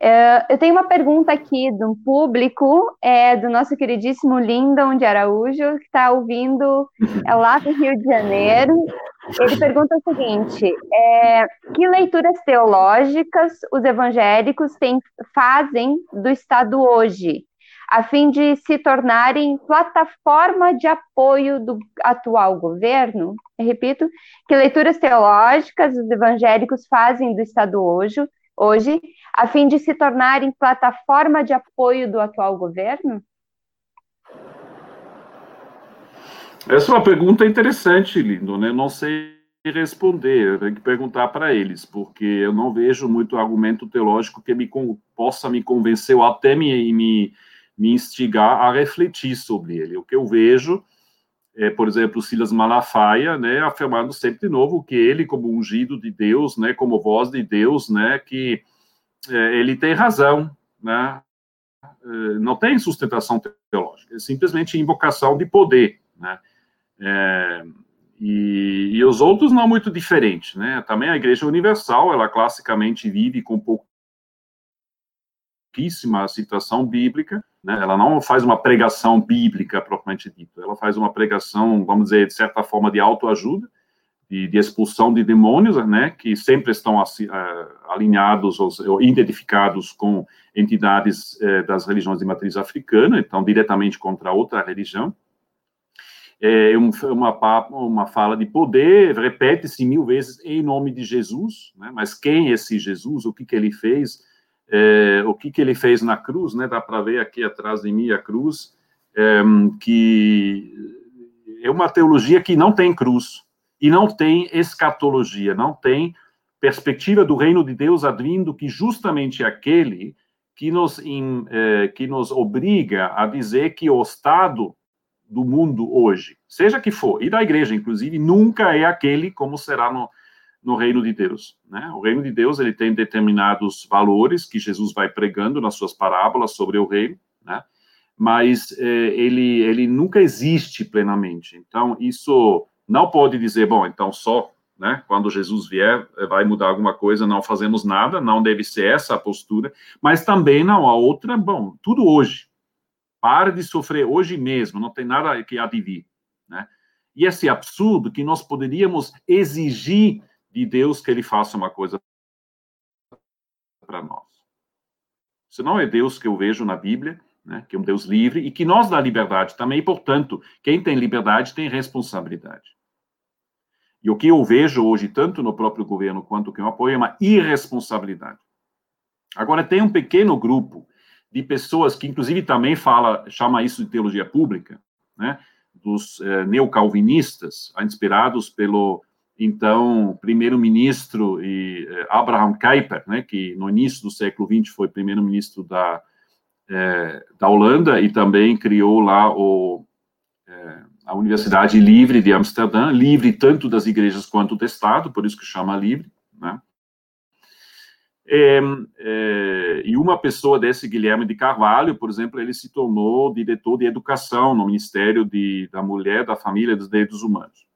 É, eu tenho uma pergunta aqui do público, é, do nosso queridíssimo Lindon de Araújo, que está ouvindo é lá do Rio de Janeiro. Ele pergunta o seguinte: é, que leituras teológicas os evangélicos têm, fazem do Estado hoje, a fim de se tornarem plataforma de apoio do atual governo? Eu repito, que leituras teológicas os evangélicos fazem do Estado hoje, hoje, a fim de se tornarem plataforma de apoio do atual governo? Essa é uma pergunta interessante, Lindo, né? Não sei responder, eu tenho que perguntar para eles, porque eu não vejo muito argumento teológico que me possa me convencer ou até me, me, me instigar a refletir sobre ele. O que eu vejo é, por exemplo, Silas Malafaia, né, afirmando sempre de novo que ele, como ungido de Deus, né, como voz de Deus, né, que é, ele tem razão, né, é, não tem sustentação teológica, é simplesmente invocação de poder, né, é, e, e, os outros não muito diferentes, né, também a Igreja Universal, ela classicamente vive com pouquíssima citação bíblica, né, ela não faz uma pregação bíblica propriamente dita, ela faz uma pregação, vamos dizer, de certa forma de autoajuda, de, de, expulsão de demônios, né, que sempre estão uh, alinhados ou, identificados com entidades uh, das religiões de matriz africana, então diretamente contra outra religião. É um, uma, uma fala de poder, repete-se mil vezes em nome de Jesus, né, mas quem é esse Jesus, o que, que ele fez, é, o que, que ele fez na cruz, né, dá para ver aqui atrás de mim a cruz, é, que é uma teologia que não tem cruz, e não tem escatologia, não tem perspectiva do reino de Deus advindo que justamente aquele que nos, in, eh, que nos obriga a dizer que o estado do mundo hoje, seja que for, e da igreja, inclusive, nunca é aquele como será no, no reino de Deus. Né? O reino de Deus ele tem determinados valores que Jesus vai pregando nas suas parábolas sobre o reino, né? mas eh, ele, ele nunca existe plenamente. Então, isso não pode dizer, bom, então só né, quando Jesus vier, eh, vai mudar alguma coisa, não fazemos nada, não deve ser essa a postura, mas também não, a outra, bom, tudo hoje. Pare de sofrer hoje mesmo, não tem nada que advir, né? E esse absurdo que nós poderíamos exigir de Deus que ele faça uma coisa para nós. Isso não é Deus que eu vejo na Bíblia, né, que é um Deus livre, e que nós dá liberdade também, portanto, quem tem liberdade tem responsabilidade. E o que eu vejo hoje, tanto no próprio governo quanto quem apoia, é uma irresponsabilidade. Agora, tem um pequeno grupo de pessoas que, inclusive, também fala, chama isso de teologia pública, né, dos eh, neocalvinistas, inspirados pelo, então, primeiro-ministro eh, Abraham Kuyper, né, que no início do século XX foi primeiro-ministro da é, da Holanda e também criou lá o, é, a Universidade Livre de Amsterdã, livre tanto das igrejas quanto do Estado, por isso que chama livre, né? É, é, e uma pessoa desse, Guilherme de Carvalho, por exemplo, ele se tornou diretor de educação no Ministério de, da Mulher, da Família e dos Direitos Humanos.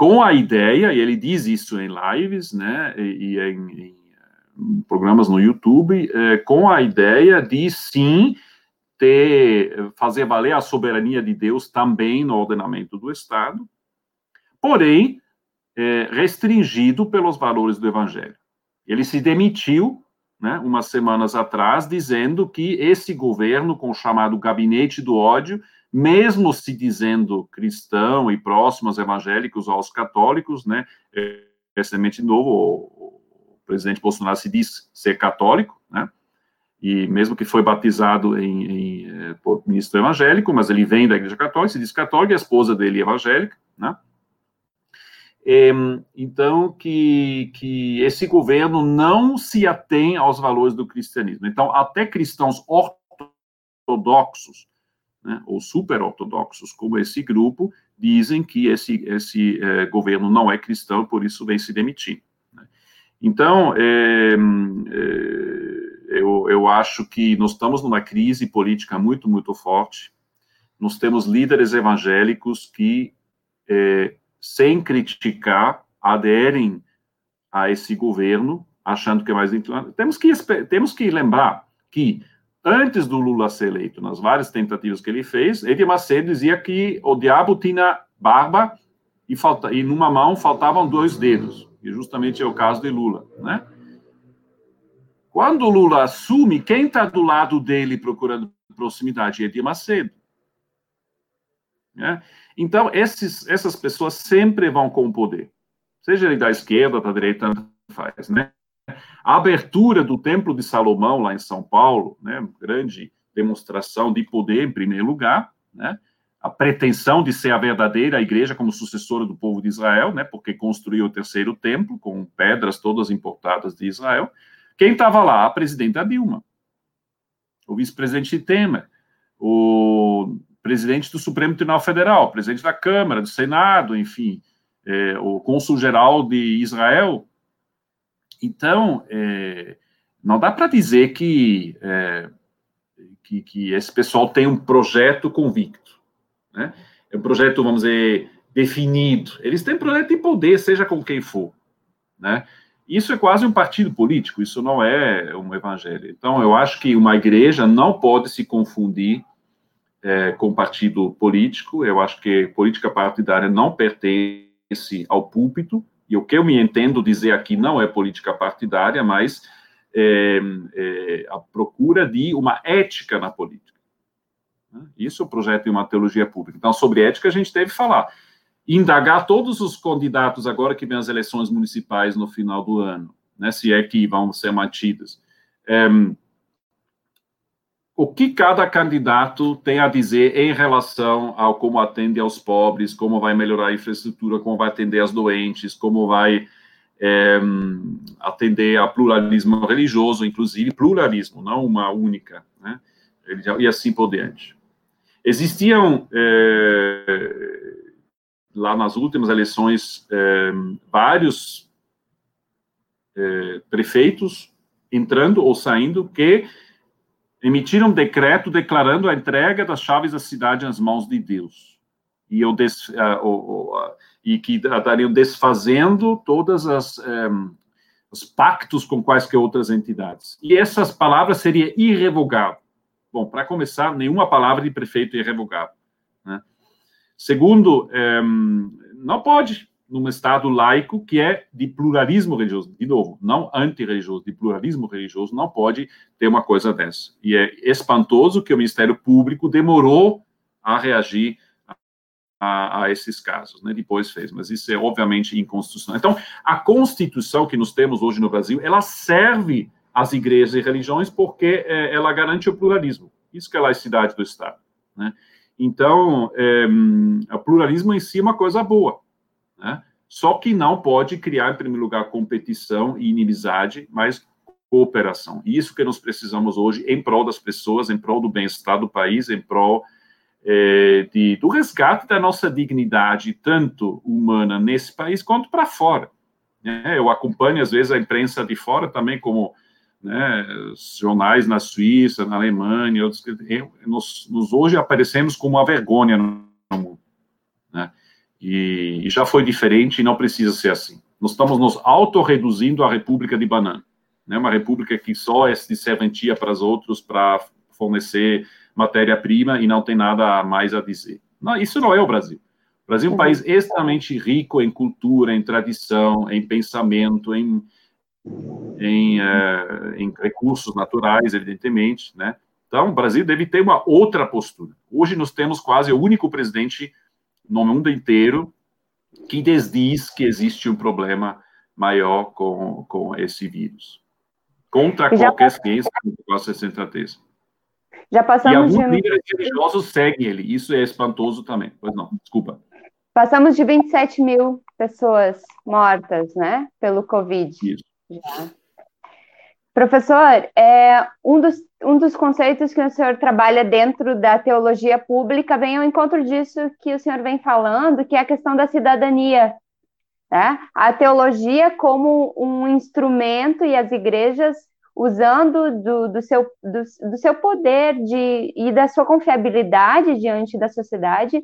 Com a ideia, e ele diz isso em lives, né, e, e em, em programas no YouTube, é, com a ideia de sim ter, fazer valer a soberania de Deus também no ordenamento do Estado, porém é, restringido pelos valores do Evangelho. Ele se demitiu, né, umas semanas atrás, dizendo que esse governo, com o chamado gabinete do ódio, mesmo se dizendo cristão e próximo aos evangélicos aos católicos, né, é, recentemente novo, presidente Bolsonaro se diz ser católico, né? E mesmo que foi batizado em, em eh, por ministro evangélico, mas ele vem da Igreja Católica, se diz católico, e a esposa dele é evangélica, né? E, então, que, que esse governo não se atém aos valores do cristianismo. Então, até cristãos ortodoxos, né, ou super ortodoxos, como esse grupo, dizem que esse, esse eh, governo não é cristão, por isso vem se demitir. Então, é, é, eu, eu acho que nós estamos numa crise política muito, muito forte. Nós temos líderes evangélicos que, é, sem criticar, aderem a esse governo, achando que é mais. Temos que, temos que lembrar que, antes do Lula ser eleito, nas várias tentativas que ele fez, Edir Macedo dizia que o diabo tinha barba e, falta, e numa mão faltavam dois dedos, e justamente é o caso de Lula, né? Quando o Lula assume, quem está do lado dele procurando proximidade é Edir Macedo. Né? Então, esses, essas pessoas sempre vão com o poder. Seja ele da esquerda, da direita, faz, né? A abertura do Templo de Salomão, lá em São Paulo, né? grande demonstração de poder, em primeiro lugar, né? a pretensão de ser a verdadeira igreja como sucessora do povo de Israel, né? porque construiu o terceiro templo com pedras todas importadas de Israel. Quem estava lá? A presidenta Dilma, o vice-presidente Temer, o presidente do Supremo Tribunal Federal, presidente da Câmara, do Senado, enfim, é, o cônsul-geral de Israel. Então, é, não dá para dizer que, é, que, que, esse pessoal tem um projeto convicto. Né? É um projeto, vamos dizer, definido. Eles têm projeto de poder, seja com quem for. Né? Isso é quase um partido político, isso não é um evangelho. Então, eu acho que uma igreja não pode se confundir é, com partido político. Eu acho que política partidária não pertence ao púlpito, e o que eu me entendo dizer aqui não é política partidária, mas é, é, a procura de uma ética na política. Isso é o projeto de uma teologia pública. Então, sobre ética, a gente deve falar. Indagar todos os candidatos agora que vem as eleições municipais no final do ano, né, se é que vão ser mantidas. É, o que cada candidato tem a dizer em relação ao como atende aos pobres, como vai melhorar a infraestrutura, como vai atender as doentes, como vai é, atender a pluralismo religioso, inclusive pluralismo, não uma única, né? E assim por diante. Existiam é, lá nas últimas eleições é, vários prefeitos entrando ou saindo que emitiram um decreto declarando a entrega das chaves da cidade nas mãos de Deus. E, eu des, uh, uh, uh, e que estariam desfazendo todas as um, os pactos com quaisquer outras entidades. E essas palavras seriam irrevogáveis. Bom, para começar, nenhuma palavra de prefeito é irrevogável. Né? Segundo, um, não pode num Estado laico que é de pluralismo religioso. De novo, não antirreligioso, de pluralismo religioso, não pode ter uma coisa dessa. E é espantoso que o Ministério Público demorou a reagir a, a, esses casos, né? Depois fez, mas isso é obviamente inconstitucional. Então, a Constituição que nós temos hoje no Brasil, ela serve às igrejas e religiões porque é, ela garante o pluralismo. Isso que é a laicidade do Estado, né? Então, é, o pluralismo em si é uma coisa boa. Né? Só que não pode criar, em primeiro lugar, competição e inimizade, mas cooperação. Isso que nós precisamos hoje em prol das pessoas, em prol do bem-estar do país, em prol é, de, do resgate da nossa dignidade, tanto humana nesse país quanto para fora. Né? Eu acompanho, às vezes, a imprensa de fora também, como né, jornais na Suíça, na Alemanha, outros, nós, nós hoje aparecemos como uma vergonha no mundo. Né? E, e já foi diferente e não precisa ser assim. Nós estamos nos autorreduzindo à República de Banana, né? uma república que só é de serventia para os outros para fornecer matéria-prima e não tem nada mais a dizer. Não, isso não é o Brasil. O Brasil é um país extremamente rico em cultura, em tradição, em pensamento, em, em, uh, em recursos naturais, evidentemente, né? Então, o Brasil deve ter uma outra postura. Hoje nós temos quase o único presidente no mundo inteiro que desdiz que existe um problema maior com, com esse vírus. Contra qualquer ciência que possa ser certeza. Já passamos e alguns de... líderes religiosos seguem ele. Isso é espantoso também. Pois não, desculpa. Passamos de 27 mil pessoas mortas, né, pelo Covid. Isso. Já. Professor, é, um, dos, um dos conceitos que o senhor trabalha dentro da teologia pública vem ao encontro disso que o senhor vem falando, que é a questão da cidadania. Né? A teologia como um instrumento e as igrejas usando do, do, seu, do, do seu poder de, e da sua confiabilidade diante da sociedade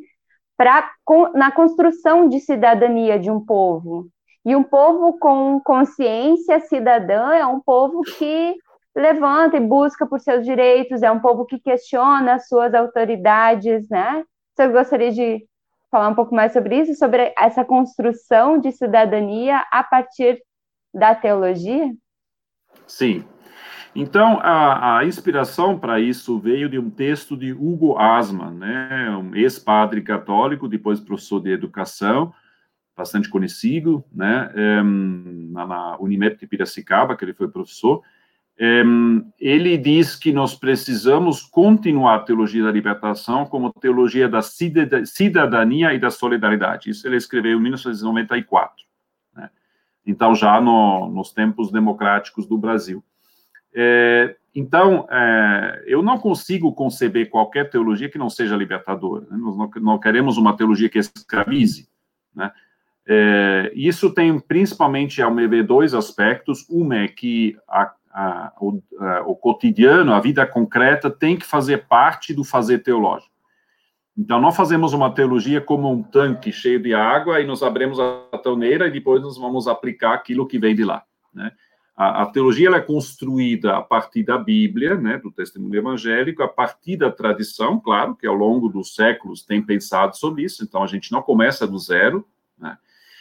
para na construção de cidadania de um povo. E um povo com consciência cidadã é um povo que levanta e busca por seus direitos, é um povo que questiona as suas autoridades, né? Você gostaria de falar um pouco mais sobre isso, sobre essa construção de cidadania a partir da teologia? Sim. Então, a, a inspiração para isso veio de um texto de Hugo Asman, né, um ex-padre católico, depois professor de educação, bastante conhecido, né, um, na, na Unimed de Piracicaba, que ele foi professor, ele diz que nós precisamos continuar a teologia da libertação como teologia da cidadania e da solidariedade. Isso ele escreveu em 1994, né? então já no, nos tempos democráticos do Brasil. É, então, é, eu não consigo conceber qualquer teologia que não seja libertadora. Né? Nós não, não, queremos uma teologia que escravize. Né? É, isso tem principalmente, ao meu ver, dois aspectos. Uma é que a, o, a, o, cotidiano, a vida concreta, tem que fazer parte do fazer teológico. Então, não fazemos uma teologia como um tanque cheio de água e nos abrimos a torneira e depois nós vamos aplicar aquilo que vem de lá. Né? A, a teologia é construída a partir da Bíblia, né, do testemunho evangélico, a partir da tradição, claro, que ao longo dos séculos tem pensado sobre isso, então a gente não começa do zero?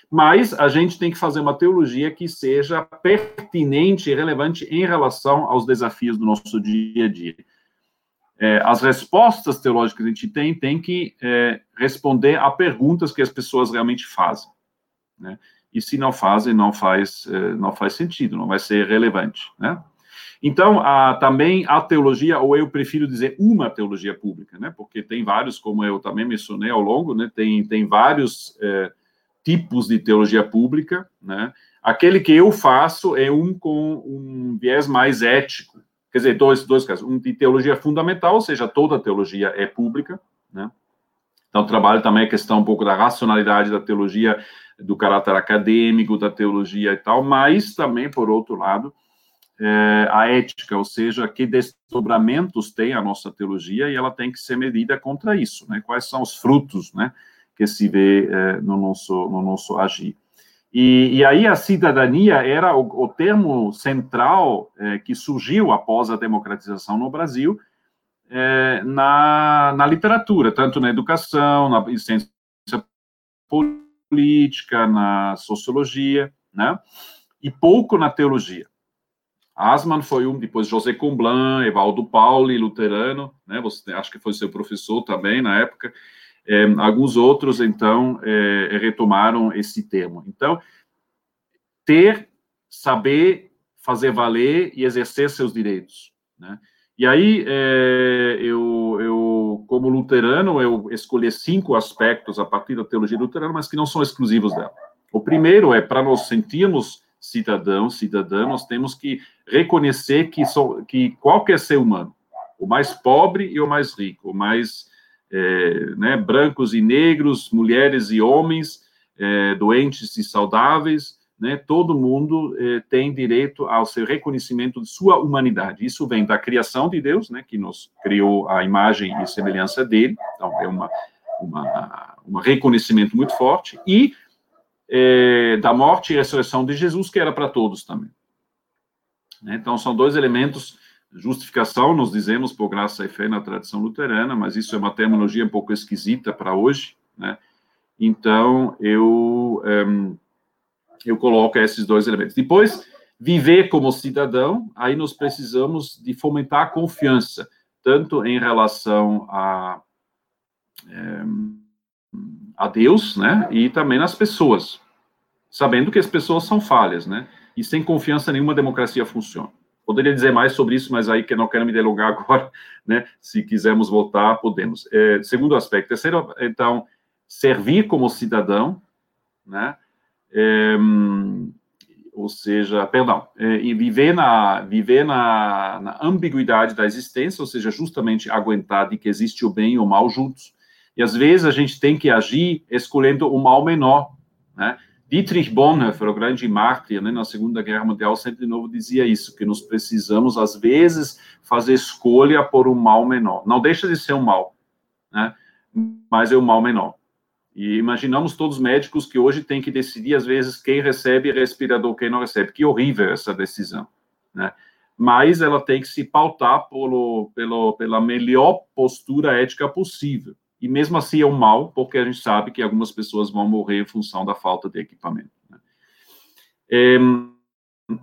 Mas a gente tem que fazer uma teologia que seja pertinente e relevante em relação aos desafios do nosso dia a dia. É, as respostas teológicas que a gente tem tem que é, responder a perguntas que as pessoas realmente fazem. Né? E se não fazem, não faz, é, não faz sentido, não vai ser relevante. Né? Então, a, também a teologia, ou eu prefiro dizer uma teologia pública, né? porque tem vários, como eu também mencionei ao longo, né? tem, tem vários é, tipos de teologia pública, né? Aquele que eu faço é um com um viés mais ético, quer dizer, dois, dois casos, um de teologia fundamental, ou seja, toda teologia é pública, né? Então, trabalho também a questão um pouco da racionalidade da teologia, do caráter acadêmico da teologia e tal, mas também, por outro lado, é, a ética, ou seja, que desdobramentos tem a nossa teologia e ela tem que ser medida contra isso, né? Quais são os frutos, né? Que se vê é, no, nosso, no nosso agir. E, e, aí a cidadania era o, o termo central é, que surgiu após a democratização no Brasil é, na, na literatura, tanto na educação, na ciência política, na sociologia, né? E pouco na teologia. Asman foi um, depois José Comblan, Evaldo Pauli, luterano, né? Você acho que foi seu professor também na época. É, alguns outros, então, é, retomaram esse termo. Então, ter, saber, fazer valer e exercer seus direitos. Né? E aí, é, eu, eu, como luterano, eu escolhi cinco aspectos a partir da teologia luterana, mas que não são exclusivos dela. O primeiro é, para nos sentirmos cidadãos, cidadãs, nós temos que reconhecer que, so, que qualquer ser humano, o mais pobre e o mais rico, o mais é, né, brancos e negros, mulheres e homens, é, doentes e saudáveis, né, todo mundo é, tem direito ao seu reconhecimento de sua humanidade. Isso vem da criação de Deus, né, que nos criou a imagem e semelhança dele, então é uma, uma, um reconhecimento muito forte, e é, da morte e ressurreição de Jesus, que era para todos também. Né, então, são dois elementos Justificação, nos dizemos por graça e fé na tradição luterana, mas isso é uma terminologia um pouco esquisita para hoje, né? Então, eu, um, ehm, eu coloco esses dois elementos. Depois, viver como cidadão, aí nós precisamos de fomentar a confiança, tanto em relação a, um, a Deus, né? E também nas pessoas, sabendo que as pessoas são falhas, né? E sem confiança nenhuma democracia funciona. Poderia dizer mais sobre isso, mas aí que não quero me delongar agora, né? Se quisermos voltar, podemos. É, segundo aspecto. Terceiro, então, servir como cidadão, né? É, ou seja, perdão, é, e viver na viver na, na, ambiguidade da existência, ou seja, justamente aguentar de que existe o bem e o mal juntos. E às vezes a gente tem que agir escolhendo o mal menor, né? Dietrich Bonhoeffer, o grande mártir né, na Segunda Guerra Mundial, sempre de novo dizia isso, que nós precisamos, às vezes, fazer escolha por um mal menor. Não deixa de ser um mal, né, mas é um mal menor. E imaginamos todos os médicos que hoje têm que decidir, às vezes, quem recebe respirador, quem não recebe. Que horrível essa decisão, né? Mas ela tem que se pautar pelo, pelo, pela melhor postura ética possível, e mesmo assim é um mal, porque a gente sabe que algumas pessoas vão morrer em função da falta de equipamento. Né? É,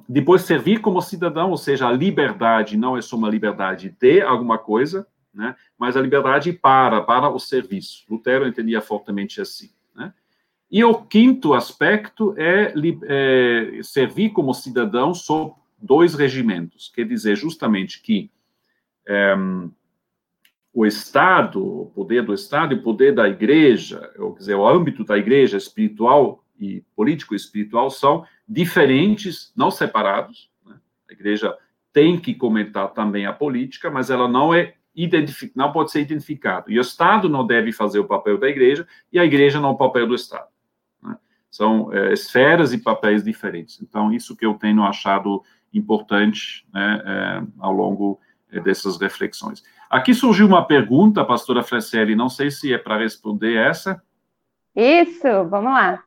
depois, servir como cidadão, ou seja, a liberdade não é só uma liberdade de alguma coisa, né, mas a liberdade para, para o serviço. Lutero entendia fortemente assim. Né? E o quinto aspecto é, é servir como cidadão sob dois regimentos, quer dizer justamente que é, o Estado, o poder do Estado e o poder da igreja, ou quer dizer, o âmbito da igreja espiritual e político espiritual são diferentes, não separados. Né? A igreja tem que comentar também a política, mas ela não é não pode ser identificado. E o Estado não deve fazer o papel da igreja e a igreja não o papel do Estado. Né? São é, esferas e papéis diferentes. Então, isso que eu tenho achado importante né, é, ao longo é, dessas reflexões. Aqui surgiu uma pergunta, pastora Frecelli, não sei se é para responder essa. Isso, vamos lá.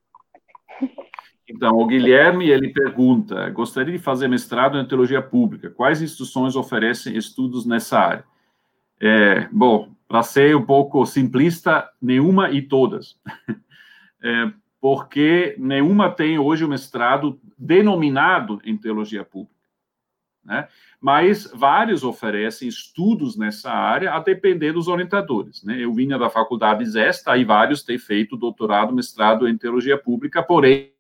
Então, o Guilherme, ele pergunta, gostaria de fazer mestrado em teologia pública, quais instituições oferecem estudos nessa área? É, bom, para ser um pouco simplista, nenhuma e todas. É, porque nenhuma tem hoje o um mestrado denominado em teologia pública. Né? Mas vários oferecem estudos nessa área, a depender dos orientadores. Né? Eu vinha da faculdade Zesta, e vários têm feito doutorado, mestrado em teologia pública, porém,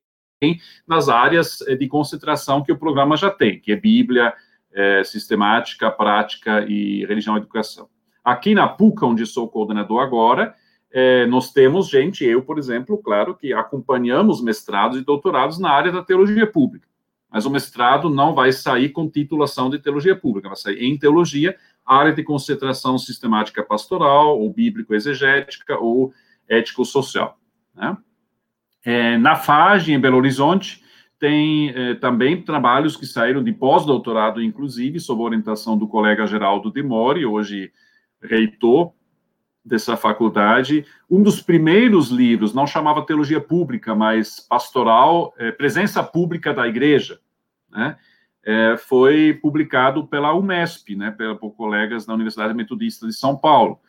nas áreas eh, de concentração que o programa já tem, que é Bíblia, é, sistemática, prática e religião e educação. Aqui na PUC, onde sou coordenador agora, é, nós temos gente, eu, por exemplo, claro, que acompanhamos mestrados e doutorados na área da teologia pública. Mas o mestrado não vai sair com titulação de teologia pública, vai sair em teologia, área de concentração sistemática pastoral, ou bíblico-exegética, ou ético-social. Né? É, na FAGE, em Belo Horizonte, tem eh, também trabalhos que saíram de pós-doutorado, inclusive, sob orientação do colega Geraldo de Mori, hoje reitor dessa faculdade. Um dos primeiros livros, não chamava Teologia Pública, mas Pastoral, eh, Presença Pública da Igreja, né? Eh, foi publicado pela UMESP, né, por colegas da Universidade Metodista de São Paulo.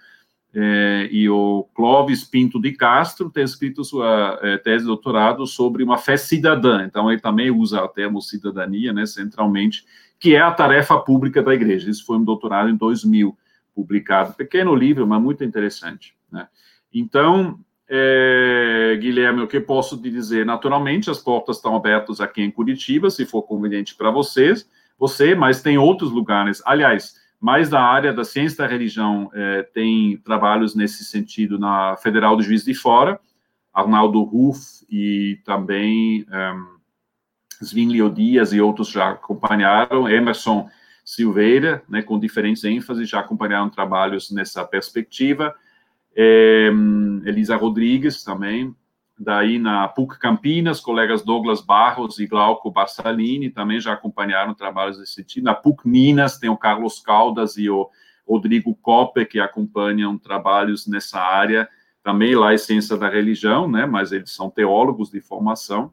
É, e o Clóvis Pinto de Castro tem escrito sua é, tese de doutorado sobre uma fé cidadã, então ele também usa o termo cidadania, né, centralmente, que é a tarefa pública da igreja. Isso foi um doutorado em 2000, publicado, pequeno livro, mas muito interessante. Né? Então, é, Guilherme, o que posso te dizer? Naturalmente, as portas estão abertas aqui em Curitiba, se for conveniente para vocês, você, mas tem outros lugares. Aliás, mais da área da ciência da religião é, tem trabalhos nesse sentido na Federal do Juiz de Fora, Arnaldo Ruff e também um, é, Svinlio Dias e outros já acompanharam, Emerson Silveira, né, com diferentes ênfases, já acompanharam trabalhos nessa perspectiva, é, Elisa Rodrigues também, daí na PUC Campinas, colegas Douglas Barros e Glauco Barsalini também já acompanharam trabalhos desse tipo. Na PUC Minas tem o Carlos Caldas e o Rodrigo Coppe, que acompanham trabalhos nessa área, também lá é ciência da religião, né, mas eles são teólogos de formação.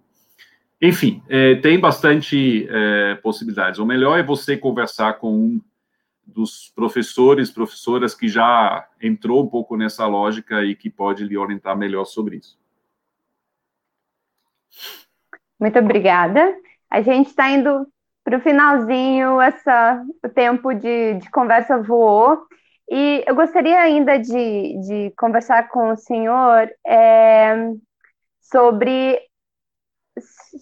Enfim, é, tem bastante é, possibilidades. O melhor é você conversar com um dos professores, professoras que já entrou um pouco nessa lógica e que pode lhe orientar melhor sobre isso. Muito obrigada. A gente está indo para o finalzinho, essa, o tempo de, de, conversa voou. E eu gostaria ainda de, de conversar com o senhor é, sobre.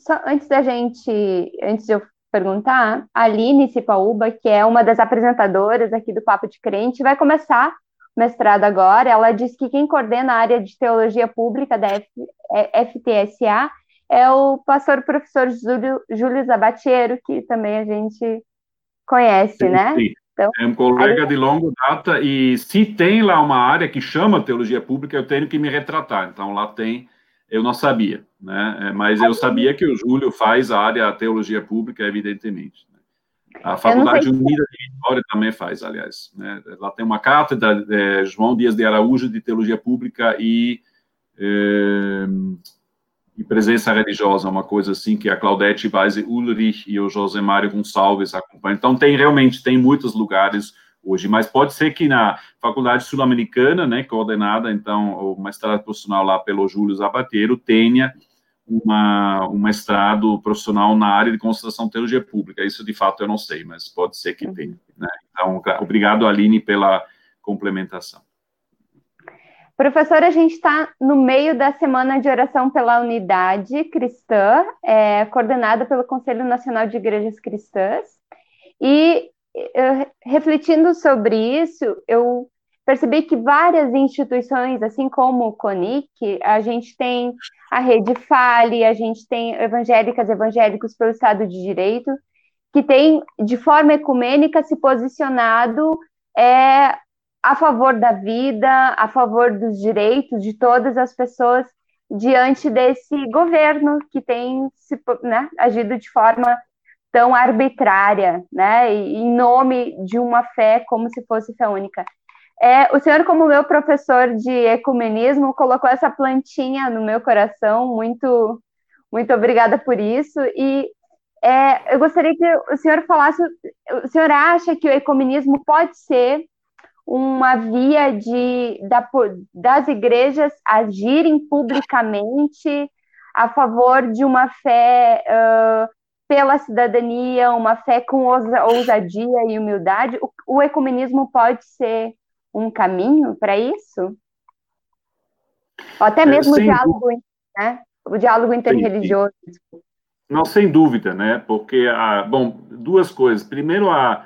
Só, antes da gente, antes de eu perguntar, a Aline Cipaúba, que é uma das apresentadoras aqui do Papo de Crente, vai começar o mestrado agora. Ela diz que quem coordena a área de teologia pública da F, é, FTSA é o pastor professor Júlio, Júlio Zabatiero, que também a gente conhece, sim, né? Sim. Então, é um colega aí... de longa data, e se tem lá uma área que chama teologia pública, eu tenho que me retratar. Então, lá tem, eu não sabia, né? É, mas eu sabia que o Júlio faz a área teologia pública, evidentemente. Né? A Faculdade Unida de Vitória também faz, aliás. Né? Lá tem uma cátedra, é, João Dias de Araújo, de teologia pública e. É, e presença religiosa, uma coisa assim que a Claudete Weise Ulrich e o José Mário Gonçalves acompanham. Então, tem realmente, tem muitos lugares hoje, mas pode ser que na Faculdade Sul-Americana, né, coordenada, então, o mestrado profissional lá pelo Júlio Zapateiro, tenha uma, um mestrado profissional na área de constatação de teologia pública. Isso, de fato, eu não sei, mas pode ser que tenha. Né? Então, obrigado, Aline, pela complementação. Professor, a gente está no meio da Semana de Oração pela Unidade Cristã, é, coordenada pelo Conselho Nacional de Igrejas Cristãs, e refletindo sobre isso, eu percebi que várias instituições, assim como o CONIC, a gente tem a Rede Fale, a gente tem evangélicas evangélicos pelo Estado de Direito, que tem, de forma ecumênica, se posicionado é, a favor da vida, a favor dos direitos de todas as pessoas diante desse governo que tem se, né, agido de forma tão arbitrária, né, em nome de uma fé como se fosse fé única. É, o senhor, como meu professor de ecumenismo, colocou essa plantinha no meu coração, muito, muito obrigada por isso, e é, eu gostaria que o senhor falasse, o senhor acha que o ecumenismo pode ser uma via de, da, das igrejas agirem publicamente a favor de uma fé uh, pela cidadania, uma fé com ousadia e humildade? O, o ecumenismo pode ser um caminho para isso? Ou até é, mesmo o diálogo, né? o diálogo interreligioso. Não, sem dúvida, né? Porque, a, bom, duas coisas. Primeiro, a,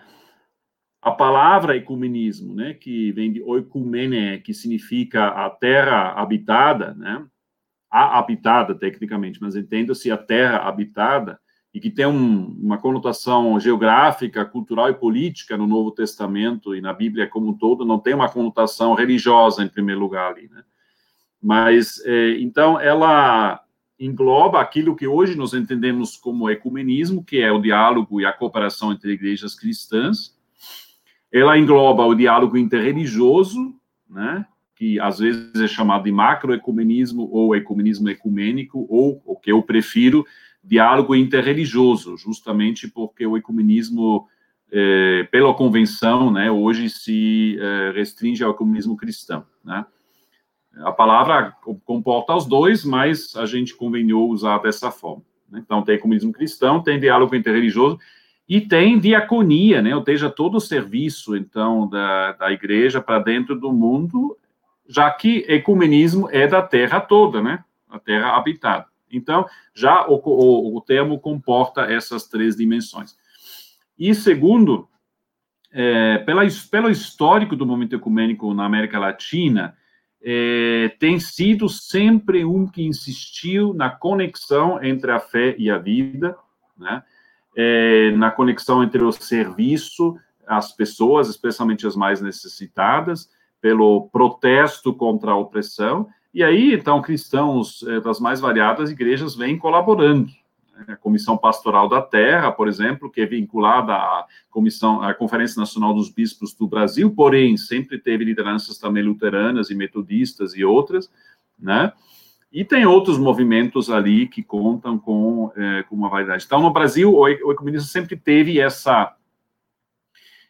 a palavra ecumenismo, né? Que vem de oikumene, que significa a terra habitada, né? A habitada, tecnicamente, mas entenda-se a terra habitada, e que tem um, uma conotação geográfica, cultural e política no Novo Testamento e na Bíblia como um todo, não tem uma conotação religiosa em primeiro lugar ali, né? Mas, é, então, ela engloba aquilo que hoje nós entendemos como ecumenismo, que é o diálogo e a cooperação entre igrejas cristãs. Ela engloba o diálogo interreligioso, né? que às vezes é chamado de macroecumenismo ou ecumenismo ecumênico, ou o que eu prefiro, diálogo interreligioso, justamente porque o ecumenismo, é, pela convenção, né, hoje se é, restringe ao ecumenismo cristão, né? A palavra comporta os dois, mas a gente conveniou usar dessa forma. Né? Então, tem ecumenismo cristão, tem diálogo interreligioso e tem diaconia, né? Ou seja, todo o serviço, então, da, da igreja para dentro do mundo, já que ecumenismo é da terra toda, né? A terra habitada. Então, já o, o, o termo comporta essas três dimensões. E segundo, é, pela, pelo histórico do movimento ecumênico na América Latina, é, tem sido sempre um que insistiu na conexão entre a fé e a vida, né? É, na conexão entre o serviço às pessoas, especialmente as mais necessitadas, pelo protesto contra a opressão, e aí, então, cristãos é, das mais variadas igrejas vêm colaborando. Né? A Comissão Pastoral da Terra, por exemplo, que é vinculada à Comissão, à Conferência Nacional dos Bispos do Brasil, porém, sempre teve lideranças também luteranas e metodistas e outras, né? E tem outros movimentos ali que contam com, é, com uma variedade. Então, no Brasil, o ecumenismo sempre teve essa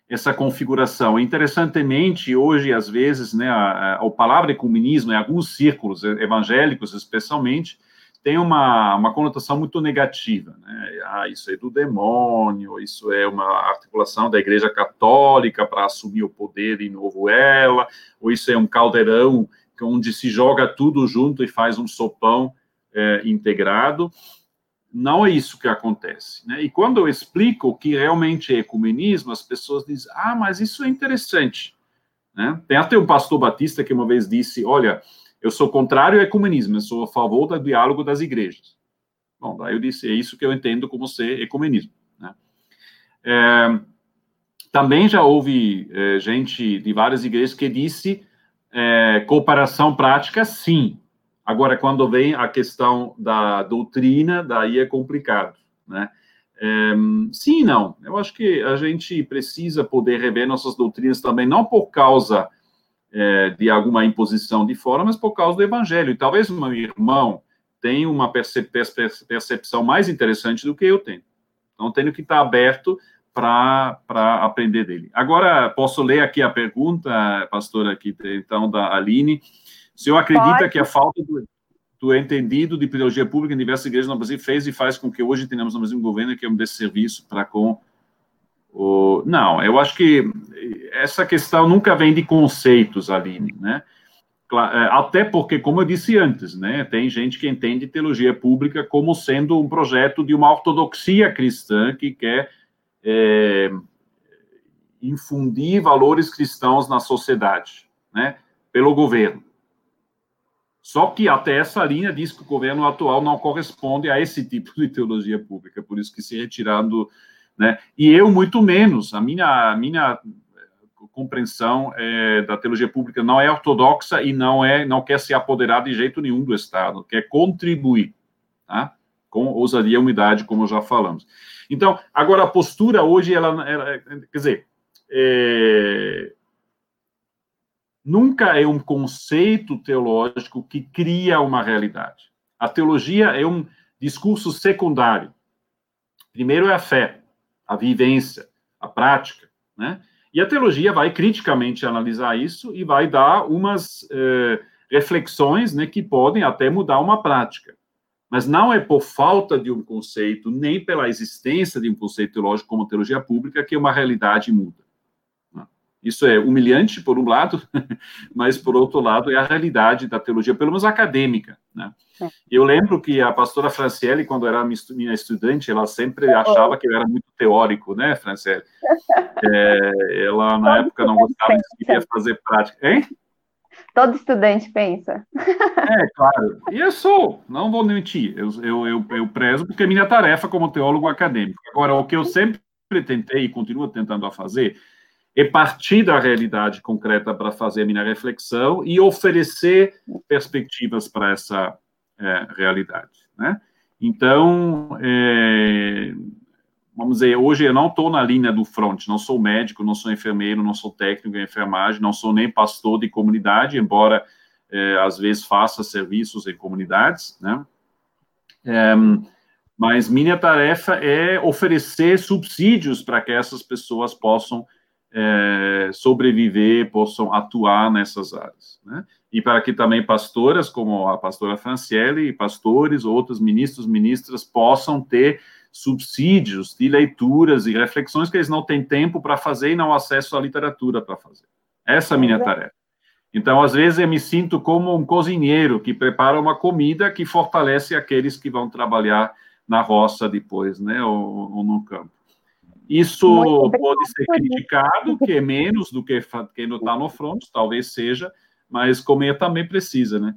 essa configuração. Interessantemente, hoje, às vezes, né, a, a, a palavra ecumenismo, em alguns círculos evangélicos, especialmente, tem uma, uma conotação muito negativa. Né? Ah, isso é do demônio, isso é uma articulação da Igreja Católica para assumir o poder de novo ela, ou isso é um caldeirão onde se joga tudo junto e faz um sopão é, integrado não é isso que acontece. Né? E quando eu explico o que realmente é ecumenismo, as pessoas dizem: ah, mas isso é interessante. Né? Tem até um pastor batista que uma vez disse: olha, eu sou contrário ao ecumenismo, eu sou a favor do diálogo das igrejas. Bom, daí eu disse: é isso que eu entendo como ser ecumenismo. Né? É, também já houve é, gente de várias igrejas que disse é, cooperação prática, sim, Agora, quando vem a questão da doutrina, daí é complicado, né? É, sim, não. Eu acho que a gente precisa poder rever nossas doutrinas também, não por causa é, de alguma imposição de fora, mas por causa do evangelho. E talvez meu irmão tenha uma percepção mais interessante do que eu tenho. Então, tenho que estar aberto para aprender dele. Agora, posso ler aqui a pergunta, pastora, aqui, então, da Aline. O senhor acredita Pode. que a falta do, do entendido de teologia pública em diversas igrejas no Brasil fez e faz com que hoje tenhamos no Brasil um governo que é um desserviço para com o... Não, eu acho que essa questão nunca vem de conceitos, Aline, né? É, até porque, como eu disse antes, né, tem gente que entende teologia pública como sendo um projeto de uma ortodoxia cristã que quer é, infundir valores cristãos na sociedade, né, pelo governo. Só que até essa linha diz que o governo atual não corresponde a esse tipo de teologia pública, por isso que se retirando, né? E eu muito menos. A minha a minha compreensão é, da teologia pública não é ortodoxa e não é não quer se apoderar de jeito nenhum do Estado, quer contribuir, tá? Com ousadia e umidade, como já falamos. Então, agora a postura hoje, ela, ela quer dizer, é, nunca é um conceito teológico que cria uma realidade. A teologia é um discurso secundário. Primeiro é a fé, a vivência, a prática, né? E a teologia vai criticamente analisar isso e vai dar umas eh, reflexões né, que podem até mudar uma prática. Mas não é por falta de um conceito, nem pela existência de um conceito teológico como teologia pública, que uma realidade muda. Isso é humilhante, por um lado, mas, por outro lado, é a realidade da teologia, pelo menos acadêmica. Né? É. Eu lembro que a pastora Franciele, quando era minha estudante, ela sempre achava que eu era muito teórico, né, Franciele? É, ela, na Todo época, não gostava de fazer prática. Hein? Todo estudante pensa. É, claro. E eu sou, não vou mentir. Eu, eu, eu, eu prezo porque é minha tarefa como teólogo acadêmico. Agora, o que eu sempre tentei e continuo tentando a fazer é partir da realidade concreta para fazer a minha reflexão e oferecer perspectivas para essa é, realidade, né? Então, é, vamos dizer, hoje eu não estou na linha do front, não sou médico, não sou enfermeiro, não sou técnico em enfermagem, não sou nem pastor de comunidade, embora é, às vezes faça serviços em comunidades, né? É, mas minha tarefa é oferecer subsídios para que essas pessoas possam é, sobreviver, possam atuar nessas áreas. Né? E para que também pastoras, como a pastora Franciele, e pastores, outros ministros, ministras, possam ter subsídios de leituras e reflexões que eles não têm tempo para fazer e não acesso à literatura para fazer. Essa é a minha tarefa. Então, às vezes, eu me sinto como um cozinheiro que prepara uma comida que fortalece aqueles que vão trabalhar na roça depois, né, ou, ou no campo. Isso pode ser criticado, que é menos do que quem não está no front, talvez seja, mas comer também precisa, né?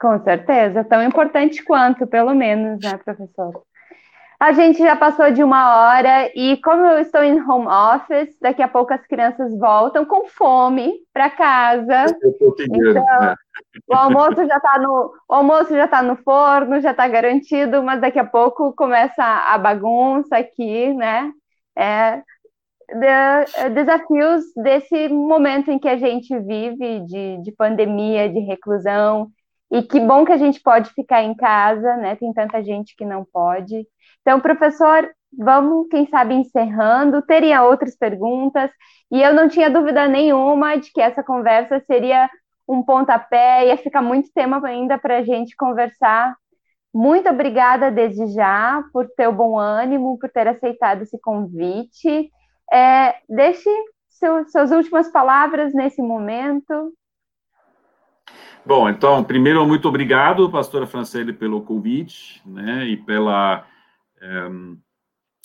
Com certeza, tão importante quanto, pelo menos, né, professor? A gente já passou de uma hora e, como eu estou em home office, daqui a pouco as crianças voltam com fome para casa. Então, né? o almoço já está no o almoço já está no forno, já está garantido, mas daqui a pouco começa a bagunça aqui, né? É, de, desafios desse momento em que a gente vive de, de pandemia, de reclusão, e que bom que a gente pode ficar em casa, né? Tem tanta gente que não pode. Então, professor, vamos, quem sabe, encerrando. Teria outras perguntas, e eu não tinha dúvida nenhuma de que essa conversa seria um pontapé, ia ficar muito tema ainda para a gente conversar muito obrigada desde já por teu bom ânimo, por ter aceitado esse convite. É, deixe seu, suas últimas palavras nesse momento. Bom, então, primeiro, muito obrigado, pastora Francele, pelo convite, né, e pela, é,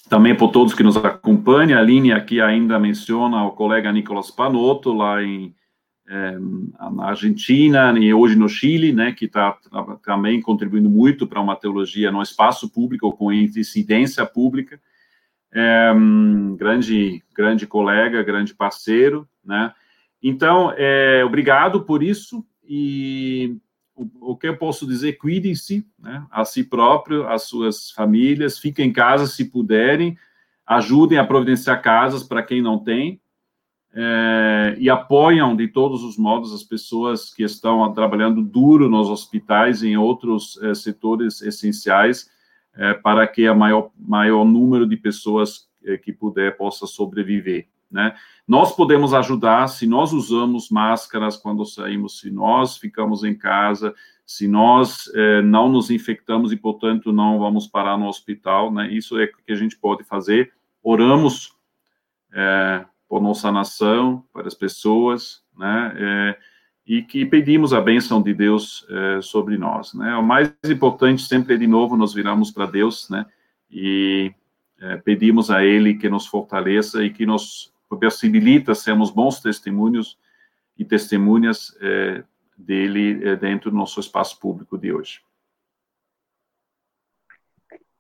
também por todos que nos acompanham. A linha aqui ainda menciona o colega Nicolas Panotto, lá em é, na Argentina e hoje no Chile, né, que está também contribuindo muito para uma teologia no espaço público com incidência pública. É, grande, grande colega, grande parceiro, né? Então, é, obrigado por isso e o, o que eu posso dizer, cuidem-se, né, a si próprio, as suas famílias, fiquem em casa se puderem, ajudem a providenciar casas para quem não tem, é, e apoiam de todos os modos as pessoas que estão trabalhando duro nos hospitais e em outros é, setores essenciais é, para que a maior, maior número de pessoas eh, que puder possa sobreviver. Né? Nós podemos ajudar se nós usamos máscaras quando saímos, se nós ficamos em casa, se nós eh, não nos infectamos e, portanto, não vamos parar no hospital. Né? Isso é o que a gente pode fazer. Oramos eh, por nossa nação, para as pessoas, né? Eh, e que pedimos a bênção de Deus eh, sobre nós. Né? O mais importante sempre é, de novo, nós viramos para Deus, né? E eh, pedimos a Ele que nos fortaleça e que nos possibilita sermos bons testemunhos e testemunhas eh, dele dentro do nosso espaço público de hoje.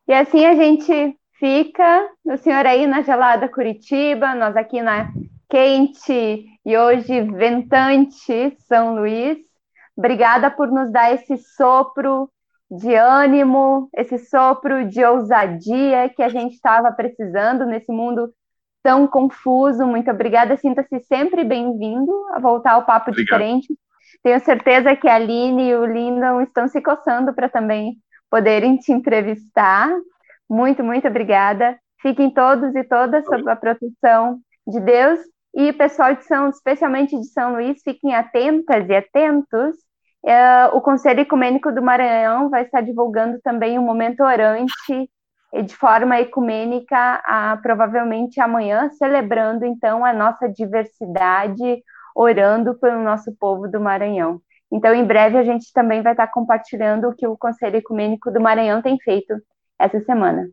E assim a gente fica, o senhor aí na gelada Curitiba, nós aqui na quente e hoje ventante São Luís. Obrigada por nos dar esse sopro de ânimo, esse sopro de ousadia que a gente estava precisando nesse mundo tão confuso. Muito obrigada, sinta-se sempre bem-vindo a voltar ao Papo Obrigado. Diferente. Tenho certeza que a Aline e o Lindon estão se coçando para também poderem te entrevistar. Muito, muito obrigada. Fiquem todos e todas sob a proteção de Deus e o pessoal de São, especialmente de São Luís, fiquem atentas e atentos. É, o Conselho Ecumênico do Maranhão vai estar divulgando também um momento orante de forma ecumênica, a, provavelmente amanhã, celebrando então a nossa diversidade, orando pelo nosso povo do Maranhão. Então, em breve, a gente também vai estar compartilhando o que o Conselho Ecumênico do Maranhão tem feito essa semana.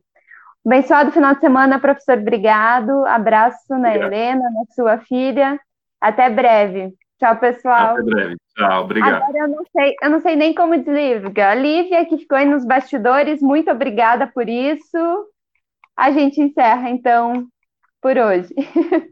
Abençoado final de semana, professor. Obrigado. Abraço na obrigado. Helena, na sua filha. Até breve. Tchau, pessoal. Até breve. Tchau, obrigado. Agora eu não sei, eu não sei nem como desliga. A Lívia, que ficou aí nos bastidores, muito obrigada por isso. A gente encerra, então, por hoje.